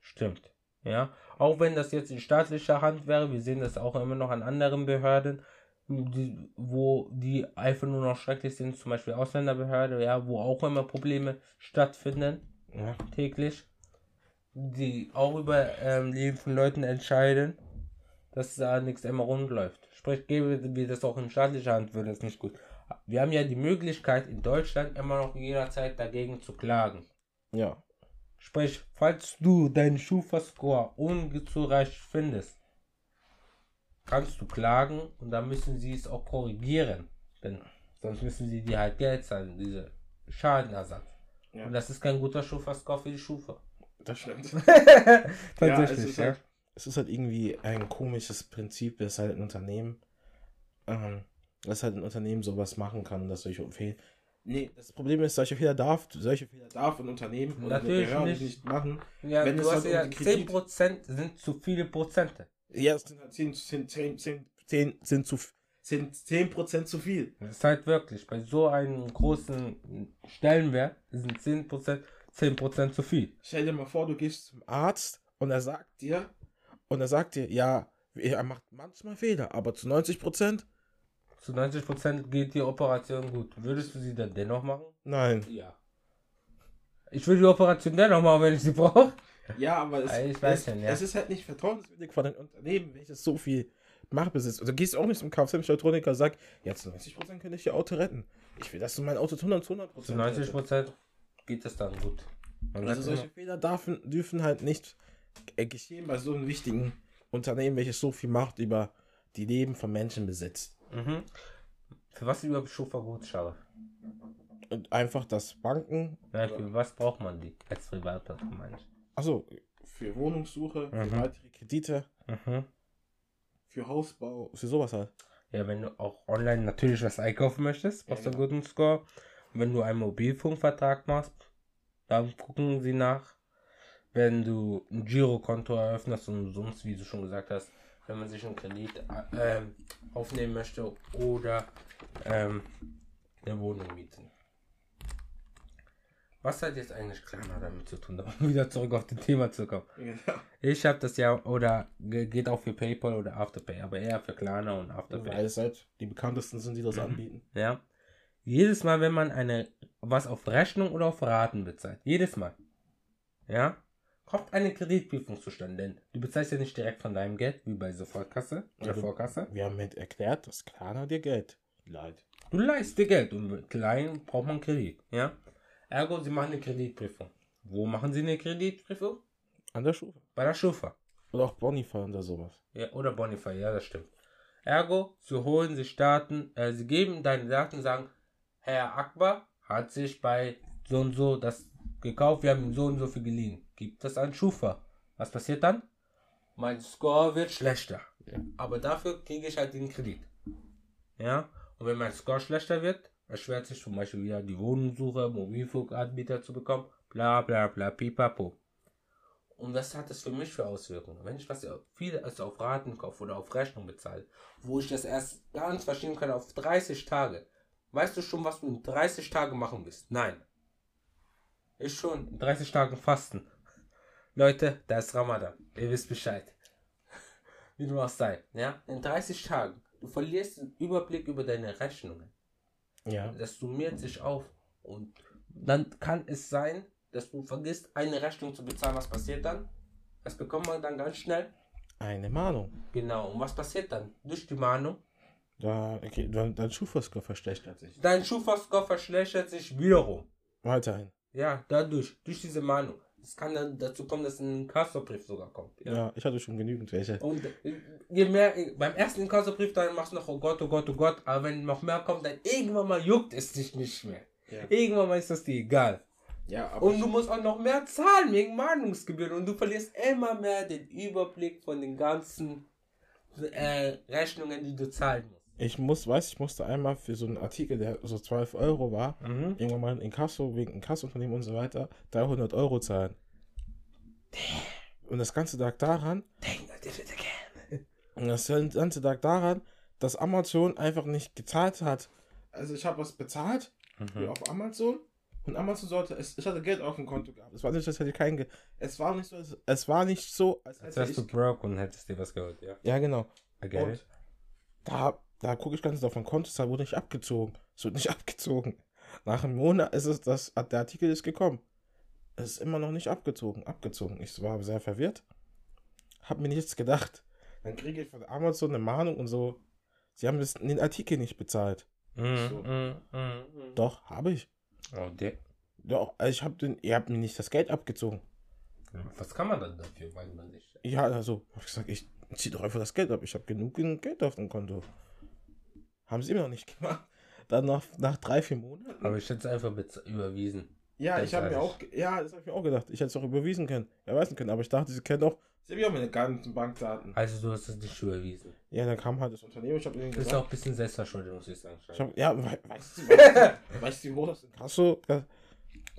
Stimmt. Ja, auch wenn das jetzt in staatlicher Hand wäre, wir sehen das auch immer noch an anderen Behörden, die, wo die einfach nur noch schrecklich sind, zum Beispiel Ausländerbehörde, ja, wo auch immer Probleme stattfinden, ja, täglich, die auch über ähm, Leben von Leuten entscheiden, dass da nichts immer rund läuft. Sprich, gäbe wir das auch in staatlicher Hand, würde es nicht gut. Wir haben ja die Möglichkeit in Deutschland immer noch jederzeit dagegen zu klagen. Ja. Sprich, falls du deinen Schufa-Score unzureichend findest, kannst du klagen und dann müssen sie es auch korrigieren. Denn sonst müssen sie dir halt Geld zahlen, diese Schadenersatz. Ja. Und das ist kein guter Schufa-Score für die Schufa. Das stimmt. Tatsächlich, ja, es ist. Halt, es irgendwie ein komisches Prinzip, dass halt ein Unternehmen, ähm, dass halt ein Unternehmen sowas machen kann, dass solche Fehler Nee, das Problem ist, solche Fehler darf, solche Fehler darf ein Unternehmen oder Natürlich eine nicht. nicht machen. Ja, wenn du hast halt ja um 10% sind zu viele Prozente. Ja, es sind halt 10, 10, 10, 10, 10 sind zu sind 10% zu viel. Das ist halt wirklich, bei so einem großen Stellenwert sind 10%, 10% zu viel. Stell dir mal vor, du gehst zum Arzt und er sagt dir, und er sagt dir, ja, er macht manchmal Fehler, aber zu 90% zu 90% geht die Operation gut. Würdest du sie dann dennoch machen? Nein. Ja. Ich will die Operation dennoch machen, wenn ich sie brauche. Ja, aber es, ich weiß es, schon, ja. es ist halt nicht vertrauenswürdig von einem Unternehmen, welches so viel Macht besitzt. Also gehst auch nicht zum Kfz-Mechatroniker und sagst, ja, zu 90% könnte ich ihr Auto retten. Ich will, dass du mein Auto zu 100%, 100% Zu 90% geht es dann gut. Man also solche Fehler dürfen, dürfen halt nicht geschehen bei so einem wichtigen Unternehmen, welches so viel Macht über die Leben von Menschen besitzt. Mhm. Für was über Schufa-Gutschau? Und einfach das Banken. Ja, für was braucht man die als Privatperson, meine ich? Achso, für Wohnungssuche, für Mhm. weitere Kredite, Mhm. für Hausbau, für sowas halt. Ja, wenn du auch online natürlich was einkaufen möchtest, brauchst du Ja, einen guten Score. Und wenn du einen Mobilfunkvertrag machst, dann gucken sie nach. Wenn du ein Girokonto eröffnest und sonst, wie du schon gesagt hast, wenn man sich einen Kredit äh, aufnehmen möchte oder ähm, eine Wohnung mieten. Was hat jetzt eigentlich Klarna damit zu tun, um wieder zurück auf das Thema zu kommen? Genau. Ich habe das ja, oder ge- geht auch für PayPal oder Afterpay, aber eher für Klarna und Afterpay. Weil es halt die bekanntesten sind, die das Mhm. anbieten. Ja. Jedes Mal, wenn man eine was auf Rechnung oder auf Raten bezahlt, jedes Mal, ja, kommt eine Kreditprüfung zustande. Denn du bezahlst ja nicht direkt von deinem Geld, wie bei Sofortkasse oder Ja, du- Vorkasse. Wir haben mit erklärt, dass Klarna dir Geld leiht. Du leihst dir Geld und mit klein braucht man Kredit, ja. Ergo, sie machen eine Kreditprüfung. Wo machen sie eine Kreditprüfung? An der Schufa. Bei der Schufa. Oder auch Bonify oder sowas. Ja, oder Bonify, ja, das stimmt. Ergo, sie holen sich Daten, äh, sie geben deine Daten, sagen, Herr Akbar hat sich bei so und so das gekauft, wir haben ihm so und so viel geliehen. Gibt das an Schufa. Was passiert dann? Mein Score wird schlechter. Ja. Aber dafür kriege ich halt den Kredit. Ja, und wenn mein Score schlechter wird, erschwert sich zum Beispiel wieder die Wohnungssuche, Mobilfunkanbieter zu bekommen, bla bla bla, pipapo. Und was hat das für mich für Auswirkungen? Wenn ich was viel als auf Raten kaufe oder auf Rechnung bezahle, wo ich das erst ganz verschieben kann auf 30 Tage, weißt du schon, was du in 30 Tagen machen wirst? Nein. Ich schon in 30 Tagen fasten. Leute, da ist Ramadan. Ihr wisst Bescheid. Wie du auch sei. Ja? In 30 Tagen. Du verlierst den Überblick über deine Rechnungen. Ja. Das summiert sich auf. Und dann kann es sein, dass du vergisst, eine Rechnung zu bezahlen. Was passiert dann? Das bekommt man dann ganz schnell. Eine Mahnung. Genau. Und was passiert dann? Durch die Mahnung. Da, okay, dein, dein Schufa-Score verschlechtert sich. Dein Schufa-Score verschlechtert sich wiederum. Weiterhin. Ja, dadurch. Durch diese Mahnung. Es kann dann dazu kommen, dass ein Inkassobrief sogar kommt. Ja. ich hatte schon genügend welche. Und äh, je mehr, beim ersten Inkassobrief, dann machst du noch, oh Gott, oh Gott, oh Gott. Aber wenn noch mehr kommt, dann irgendwann mal juckt es dich nicht mehr. Ja. Irgendwann mal ist das dir egal. Ja, aber Und du musst auch noch mehr zahlen wegen Mahnungsgebühren. Und du verlierst immer mehr den Überblick von den ganzen äh, Rechnungen, die du zahlen musst. Ich muss, weiß, ich musste einmal für so einen Artikel, der so 12 Euro war, Mhm. irgendwann mal in Kasso, wegen Inkassounternehmen und so weiter, 300 Euro zahlen. Und das Ganze lag daran, und das Ganze lag daran, dass Amazon einfach nicht gezahlt hat. Also ich habe was bezahlt Mhm. auf Amazon und Amazon sollte, es, ich hatte Geld auf dem Konto gehabt. Es war nicht, als hätte ich kein Geld. Es war nicht so, es, es war nicht so, als hätte wärst du broke und hättest dir was geholt, ja. Ja, genau. Okay. Und da, da gucke ich ganz auf mein Konto, es wurde nicht abgezogen. Es wird nicht abgezogen. Nach einem Monat ist es, das, der Artikel ist gekommen. Es ist immer noch nicht abgezogen. Abgezogen. Ich war sehr verwirrt. Hab mir nichts gedacht. Dann kriege ich von Amazon eine Mahnung und so. Sie haben den Artikel nicht bezahlt. Mhm, So. mhm, mhm. Doch, habe ich. Oh, der, Doch, also ich habe den, ihr habt mir nicht das Geld abgezogen. was kann man dann dafür, weiß man nicht. Ja, also, hab ich gesagt, ich ziehe doch einfach das Geld ab. Ich habe genug Geld auf dem Konto. Haben sie immer noch nicht gemacht. Dann nach, nach drei, vier Monaten. Aber ich hätte es einfach bez- überwiesen. Ja, ich habe mir ich. auch, ja, das habe ich mir auch gedacht. Ich hätte es auch überwiesen können, erweisen können, aber ich dachte, sie kennen doch, sie haben ja meine ganzen Bankdaten. Also du hast es nicht überwiesen. Ja, dann kam halt das Unternehmen, ich habe ihnen Das ist gesagt, auch ein bisschen Selbstverschuldet, muss ich sagen. ich hab, ja, we weißt du, weißt du, weißt du, wo das in Kasso, so,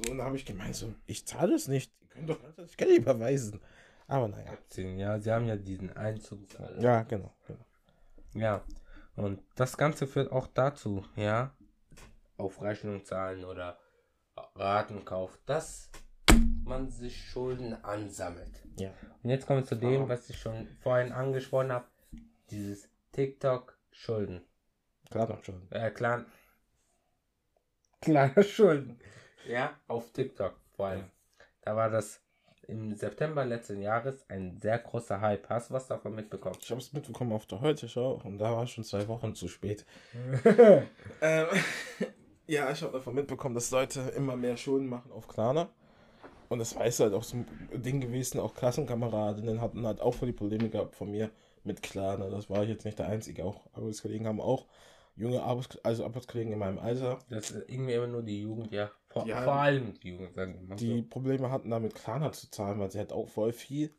und dann habe ich gemeint, so, ich zahle es nicht, die können doch ganz Geld überweisen. Aber naja, Abziehen. Ja, sie haben ja diesen Einzug. ja, genau, genau. Ja. Und das Ganze führt auch dazu, ja, auf Rechnung zahlen oder Ratenkauf, dass man sich Schulden ansammelt. Ja. Und jetzt kommen wir zu dem, was ich schon vorhin angesprochen habe. Dieses TikTok-Schulden. Klar doch schon. Äh, klein. Kleine Schulden. Ja, auf TikTok vor allem. Ja. Da war das im September letzten Jahres ein sehr großer Hype. Hast du was davon mitbekommen? Ich habe es mitbekommen auf der Heute-Show und da war es schon zwei Wochen zu spät. Ähm, ja, ich habe davon mitbekommen, dass Leute immer mehr Schulden machen auf Klarna. Und das war halt auch so ein Ding gewesen, auch Klassenkameradinnen hatten halt auch voll die Probleme gehabt von mir mit Klarna. Das war ich jetzt nicht der Einzige. Auch Arbeitskollegen haben auch junge Arbeits also Arbeitskollegen in meinem Alter. Das ist irgendwie immer nur die Jugend, ja. Vor, Die vor allem die Jugend, sagen wir die so. Probleme hatten, damit Klarna zu zahlen, weil sie hat auch voll viel.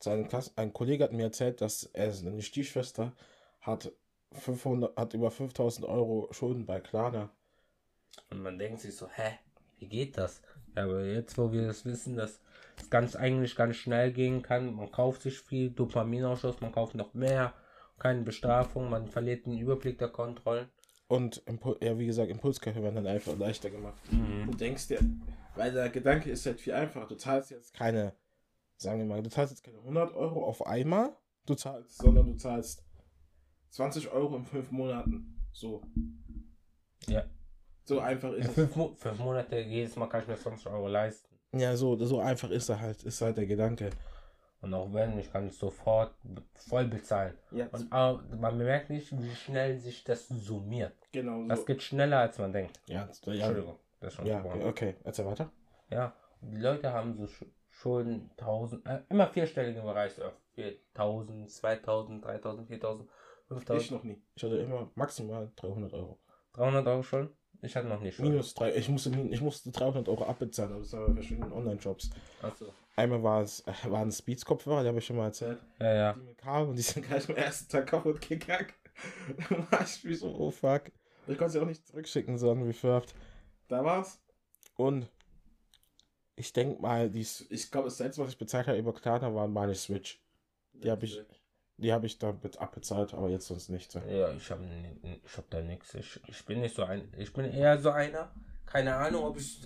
Sein Klass ein Kollege hat mir erzählt, dass er seine Stiefschwester hat 500, hat über 5000 Euro Schulden bei Klarna. Und man denkt sich so, hä, wie geht das? Ja, aber jetzt, wo wir das wissen, dass es ganz eigentlich ganz schnell gehen kann, man kauft sich viel Dopaminausschuss, man kauft noch mehr, keine Bestrafung, man verliert den Überblick der Kontrollen. Und Impul ja, wie gesagt, Impulskäufe werden dann einfach leichter gemacht. Du denkst dir, weil der Gedanke ist halt viel einfacher. Du zahlst jetzt keine, sagen wir mal, du zahlst jetzt keine 100 Euro auf einmal, du zahlst, sondern du zahlst 20 Euro in fünf Monaten. So. Ja. So einfach ist In es. fünf, Mo fünf Monate, jedes Mal kann ich mir 20 Euro leisten. Ja, so, so einfach ist er halt, ist halt der Gedanke. Und auch wenn, ich kann es sofort voll bezahlen. Ja, Und aber man bemerkt nicht, wie schnell sich das summiert. genau so. Das geht schneller, als man denkt. ja, ja, ja, Entschuldigung, das ist schon ja, gebrochen. okay, erzähl weiter. Ja, die Leute haben so Sch- Schulden 1000, äh, immer vierstellige Bereich, so 4000, 2000, 3000, 4000, Ich 5000, noch nie. Ich hatte immer maximal 300 Euro. 300 Euro Schulden. Ich hatte noch nicht Schulden. Minus drei. Ich musste, ich musste 300 Euro abbezahlen, aber das war bei verschiedenen Online-Shops. Achso. Einmal war es, äh, waren es Beats-Kopfhörer, die habe ich schon mal erzählt. Ja, ja. Die mit Kabel und die sind gleich am ersten Tag kaputt gegangen. Dann war ich wie so, oh fuck. Ich konnte sie auch nicht zurückschicken, sondern refurbt. Da war's. Und ich denke mal, die, ich glaube, das letzte, was ich bezahlt habe über Klarna, war meine Switch. Die habe ich, die habe ich damit abbezahlt, aber jetzt sonst nicht. Ja, ich habe ich hab da nichts. Ich, ich bin nicht so ein. Ich bin eher so einer. Keine Ahnung, ob ich.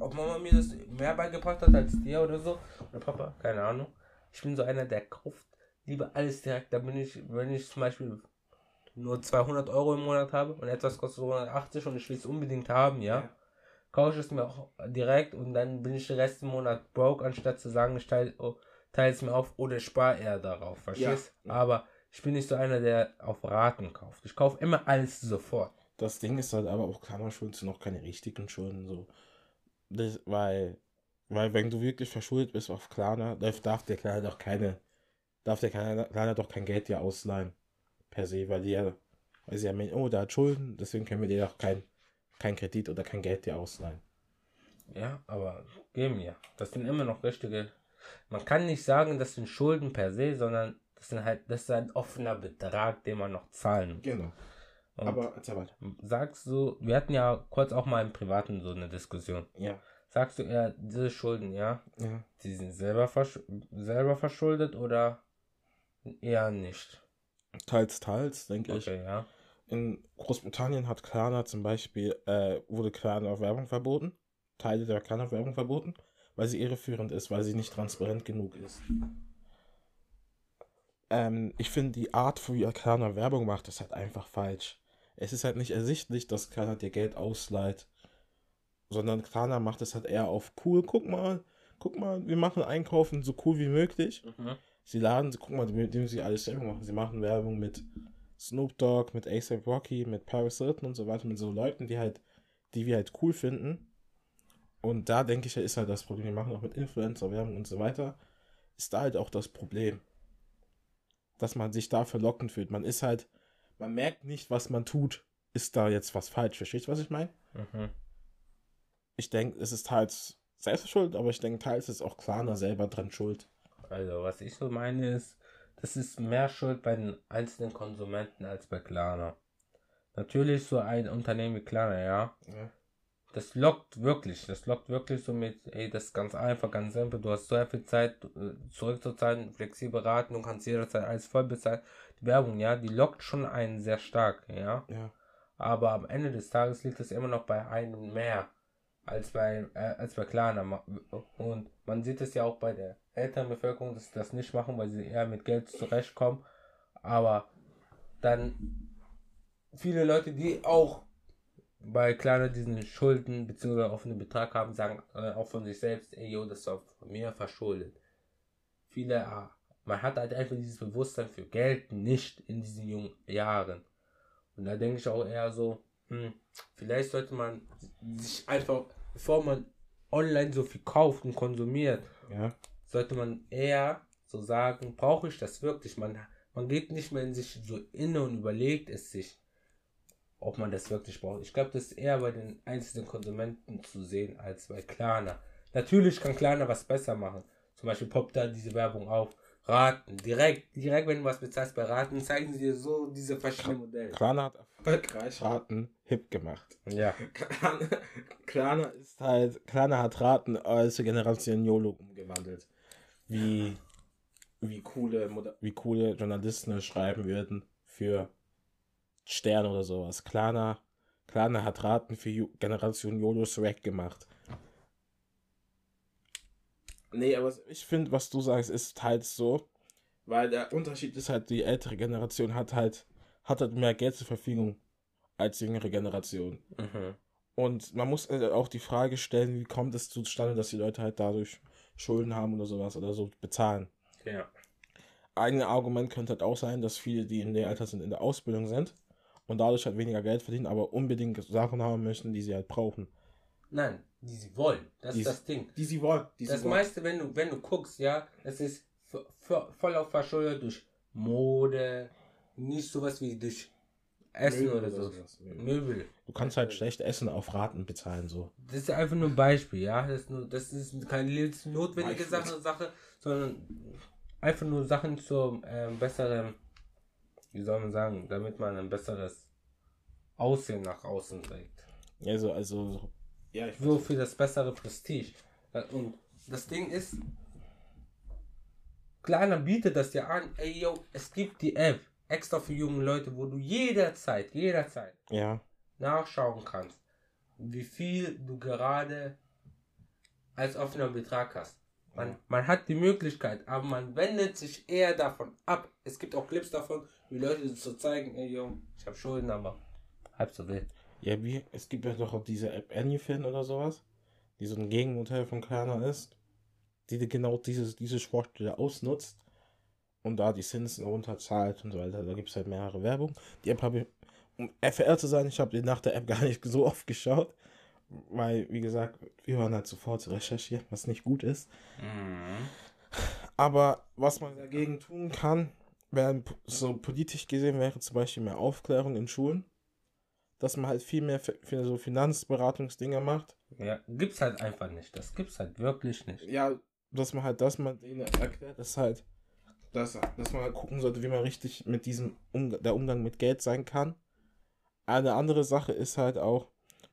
Ob Mama mir das mehr beigebracht hat als dir oder so. Oder Papa, keine Ahnung. Ich bin so einer, der kauft lieber alles direkt. Da bin ich, wenn ich zum Beispiel nur 200 Euro im Monat habe und etwas kostet 180 und ich will es unbedingt haben, ja, Ja. kaufe ich es mir auch direkt und dann bin ich den Rest im Monat broke, anstatt zu sagen, ich teile oh, teile es mir auf oder spare eher darauf, verstehst? Ja. Aber ich bin nicht so einer, der auf Raten kauft. Ich kaufe immer alles sofort. Das Ding ist halt aber auch Klarna-Schulden sind noch keine richtigen Schulden, so. Das, weil, weil wenn du wirklich verschuldet bist auf Klarna, darf, der Klarna doch keine, darf der Klarna doch kein Geld dir ausleihen. Per se, weil die ja, weil sie ja meinen, oh, der hat Schulden, deswegen können wir dir doch kein, kein Kredit oder kein Geld dir ausleihen. Ja, aber geben ja. Das sind immer noch richtige. Man kann nicht sagen, das sind Schulden per se, sondern das sind halt, das ist ein offener Betrag, den man noch zahlen muss. Genau. Und Aber erzähl weiter. sagst du, wir hatten ja kurz auch mal im Privaten so eine Diskussion. Ja. Sagst du eher, diese Schulden, ja, Ja. die sind selber, versch selber verschuldet oder eher nicht? Teils, teils, denke ich. Okay, ja. In Großbritannien hat Klarna zum Beispiel, äh, wurde Klarna Werbung verboten. Teile der Klarna Werbung verboten, weil sie irreführend ist, weil sie nicht transparent genug ist. Ähm, ich finde die Art, wie Klarna Werbung macht, ist halt einfach falsch. Es ist halt nicht ersichtlich, dass Klarna dir Geld ausleiht, sondern Klarna macht es halt eher auf cool. Guck mal, guck mal, wir machen Einkaufen so cool wie möglich. Mhm. Sie laden, guck mal, mit dem sie alles selber machen. Sie machen Werbung mit Snoop Dogg, mit ASAP Rocky, mit Paris Hilton und so weiter, mit so Leuten, die halt, die wir halt cool finden. Und da denke ich, ist halt das Problem. Wir machen auch mit Influencer-Werbung und so weiter. Ist da halt auch das Problem. Dass man sich da verlockend fühlt. Man ist halt, man merkt nicht, was man tut. Ist da jetzt was falsch? Verstehst du, was ich meine? Mhm. Ich denke, es ist teils selbst schuld, aber ich denke, teils ist auch Klarna selber dran schuld. Also, was ich so meine ist, das ist mehr Schuld bei den einzelnen Konsumenten als bei Klarna. Natürlich so ein Unternehmen wie Klarna, ja, Ja. Das lockt wirklich, das lockt wirklich so mit, ey, das ist ganz einfach, ganz simpel, du hast so viel Zeit äh, zurückzuzahlen, flexibel raten, du kannst jederzeit alles voll bezahlen. Die Werbung, ja, die lockt schon einen sehr stark, ja. Ja. Aber am Ende des Tages liegt es immer noch bei einem mehr als bei, äh, als bei Klarna. Und man sieht es ja auch bei der älteren Bevölkerung, dass sie das nicht machen, weil sie eher mit Geld zurechtkommen. Aber dann viele Leute, die auch bei Klarna diesen Schulden bzw. offenen Betrag haben, sagen äh, auch von sich selbst, ey, yo, das ist auch von mir verschuldet. Viele, ah, man hat halt einfach dieses Bewusstsein für Geld nicht in diesen jungen Jahren. Und da denke ich auch eher so, hm, vielleicht sollte man sich einfach, bevor man online so viel kauft und konsumiert, Ja. sollte man eher so sagen, brauche ich das wirklich? Man, Man geht nicht mehr in sich so inne und überlegt es sich, ob man das wirklich braucht. Ich glaube, das ist eher bei den einzelnen Konsumenten zu sehen als bei Klarna. Natürlich kann Klarna was besser machen. Zum Beispiel poppt da diese Werbung auf. Raten, direkt, direkt, wenn du was bezahlst bei Raten, zeigen sie dir so diese verschiedenen Modelle. Klarna hat erfolgreich Raten hip gemacht. Ja. Klarna, ist halt, Klarna hat Raten als Generation YOLO umgewandelt. Wie, wie coole, wie coole Journalisten schreiben würden für Stern oder sowas. Klarna, Klarna hat Raten für Ju- Generation YOLO Swag gemacht. Nee, aber ich finde, was du sagst, ist halt so, weil der Unterschied ist halt, die ältere Generation hat halt, hat halt mehr Geld zur Verfügung als die jüngere Generation. Mhm. Und man muss halt auch die Frage stellen, wie kommt es zustande, dass die Leute halt dadurch Schulden haben oder sowas oder so bezahlen. Ja. Ein Argument könnte halt auch sein, dass viele, die in dem Alter sind, in der Ausbildung sind und dadurch halt weniger Geld verdienen, aber unbedingt Sachen haben möchten, die sie halt brauchen. Nein, die sie wollen. Das Die ist das Ding. Die sie wollen. Die das meiste, wenn du, wenn du guckst, ja, es ist voll auf verschuldet durch Mode, nicht sowas wie durch Essen Möbel oder so. Möbel. Möbel. Du kannst halt schlecht Essen auf Raten bezahlen, so. Das ist einfach nur ein Beispiel, ja. Das ist, nur, das ist keine lebensnotwendige Beispiel. Sache, Sache, sondern einfach nur Sachen zum ähm, besseren, wie soll man sagen, damit man ein besseres Aussehen nach außen trägt. Also, also, ja, ich So für das bessere Prestige. Und das Ding ist, Klarna bietet das ja an, ey yo, es gibt die App extra für junge Leute, wo du jederzeit, jederzeit Ja, nachschauen kannst, wie viel du gerade als offener Betrag hast. Man, man hat die Möglichkeit, aber man wendet sich eher davon ab. Es gibt auch Clips davon, wie Leute so zeigen, ey yo, ich habe Schulden, aber halb so wild. Ja, wie, es gibt ja doch auch diese App Anyfin oder sowas, die so ein Gegenmodell von Klarna ist, die dir genau dieses, diese Schwachstelle ausnutzt und da die Zinsen runterzahlt und so weiter. Da gibt es halt mehrere Werbung. Die App habe ich, um FR zu sein, ich habe die nach der App gar nicht so oft geschaut, weil, wie gesagt, wir waren halt sofort zu recherchieren, was nicht gut ist. Aber was man dagegen tun kann, wäre so politisch gesehen wäre zum Beispiel mehr Aufklärung in Schulen, dass man halt viel mehr für, so Finanzberatungsdinger macht. Ja, gibt's halt einfach nicht. Das gibt's halt wirklich nicht. Ja, dass man halt, dass man denen erklärt, dass halt, dass, dass man halt gucken sollte, wie man richtig mit diesem um, der Umgang mit Geld sein kann. Eine andere Sache ist halt auch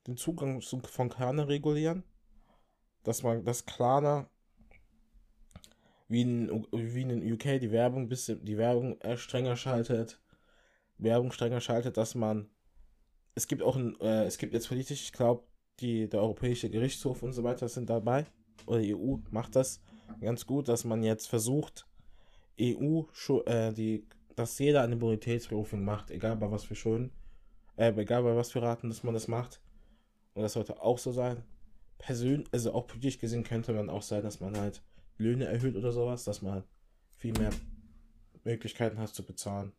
den Zugang zu, von Klarna regulieren, dass man das Klarna wie in, wie in UK die Werbung bisschen die Werbung äh, strenger schaltet, Werbung strenger schaltet, dass man es gibt auch ein, äh, es gibt jetzt politisch, ich glaube, die der Europäische Gerichtshof und so weiter sind dabei oder die EU macht das ganz gut, dass man jetzt versucht EU äh, die dass jeder eine Bonitätsberufung macht, egal bei was für Schulden, äh, egal bei was für Raten, dass man das macht. Und das sollte auch so sein. Persönlich, also auch politisch gesehen könnte man auch sein, dass man halt Löhne erhöht oder sowas, dass man viel mehr Möglichkeiten hat zu bezahlen.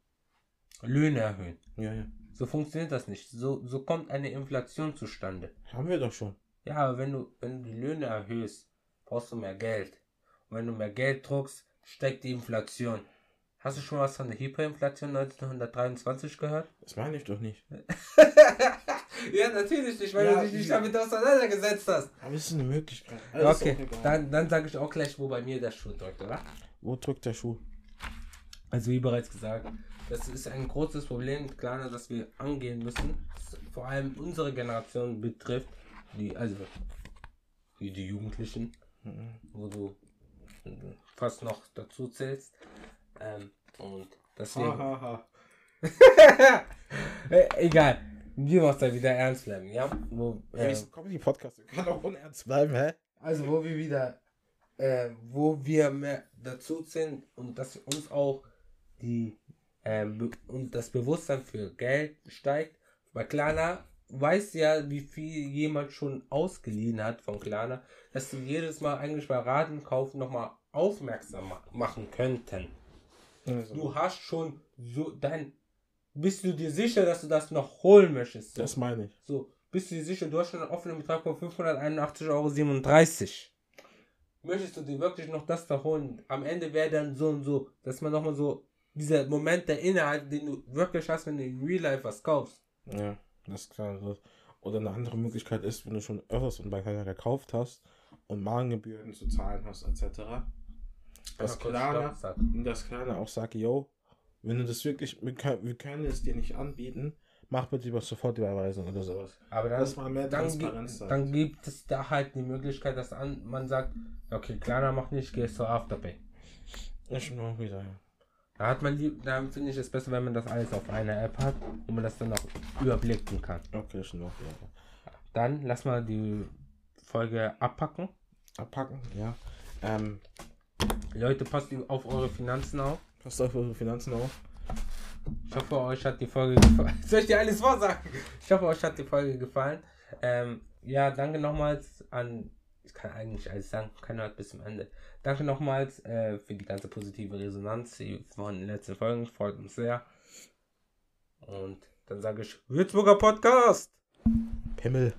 Löhne erhöhen. Ja, ja. So funktioniert das nicht. So, so kommt eine Inflation zustande. Haben wir doch schon. Ja, aber wenn du, wenn du die Löhne erhöhst, brauchst du mehr Geld. Und wenn du mehr Geld druckst, steigt die Inflation. Hast du schon was von der Hyperinflation 1923 gehört? Das meine ich doch nicht. ja, natürlich nicht, weil Ja, du dich nicht ja. damit auseinandergesetzt hast. Aber es ist eine Möglichkeit. okay, dann, dann sage ich auch gleich, wo bei mir der Schuh drückt, oder? Wo drückt der Schuh? Also wie bereits gesagt, das ist ein großes Problem, klar, das wir angehen müssen. Das vor allem unsere Generation betrifft, die, also wie die Jugendlichen, wo du fast noch dazu zählst. Ähm, und deswegen. Hahaha. Äh, Egal. Wir machen da wieder ernst bleiben, ja? Wo, Ja, äh, sind Comedy-Podcast. Können auch unernst bleiben, hä? Also wo wir wieder, äh, wo wir mehr dazu sind und dass uns auch die ähm, und das Bewusstsein für Geld steigt. Weil Klarna weiß ja, wie viel jemand schon ausgeliehen hat von Klarna, dass sie jedes Mal eigentlich bei Ratenkauf nochmal aufmerksam ma machen könnten. Also, Du hast schon so dein. Bist du dir sicher, dass du das noch holen möchtest? So. das meine ich. So, bist du dir sicher, du hast schon einen offenen Betrag von 581,37 Euro. Möchtest du dir wirklich noch das da holen? Am Ende wäre dann so und so, dass man nochmal so dieser Moment der Inhalt, den du wirklich hast, wenn du in Real Life was kaufst. Ja, das ist klar. Das- Oder eine andere Möglichkeit ist, wenn du schon öfters und bei keiner gekauft hast und Magengebühren zu zahlen hast, etc. Das sagen. das Klarna auch sagt, yo, wenn du das wirklich, wir können, wir können es dir nicht anbieten, mach bitte über Sofortüberweisung oder sowas. Aber dann, Dass man mehr dann, Transparenz gibt, hat. dann gibt es da halt die Möglichkeit, dass an, man sagt, okay, kleiner macht nicht, gehst du Afterpay. Ja, schon wieder, ja. Da hat man lieb, da finde ich es besser, wenn man das alles auf einer App hat und man das dann auch überblicken kann. Okay, schon auch wieder. Dann lass mal die Folge abpacken. Abpacken, ja. Ähm, Leute, passt auf eure Finanzen auf. Passt auf eure Finanzen auf. Ich hoffe, euch hat die Folge gefallen. Soll ich dir alles vorsagen? Ich hoffe, euch hat die Folge gefallen. Ähm, ja, danke nochmals an. Ich kann eigentlich alles sagen, keiner hat bis zum Ende. Danke nochmals äh, für die ganze positive Resonanz von den letzten Folgen. Freut uns sehr. Und dann sage ich Würzburger Podcast. Pimmel.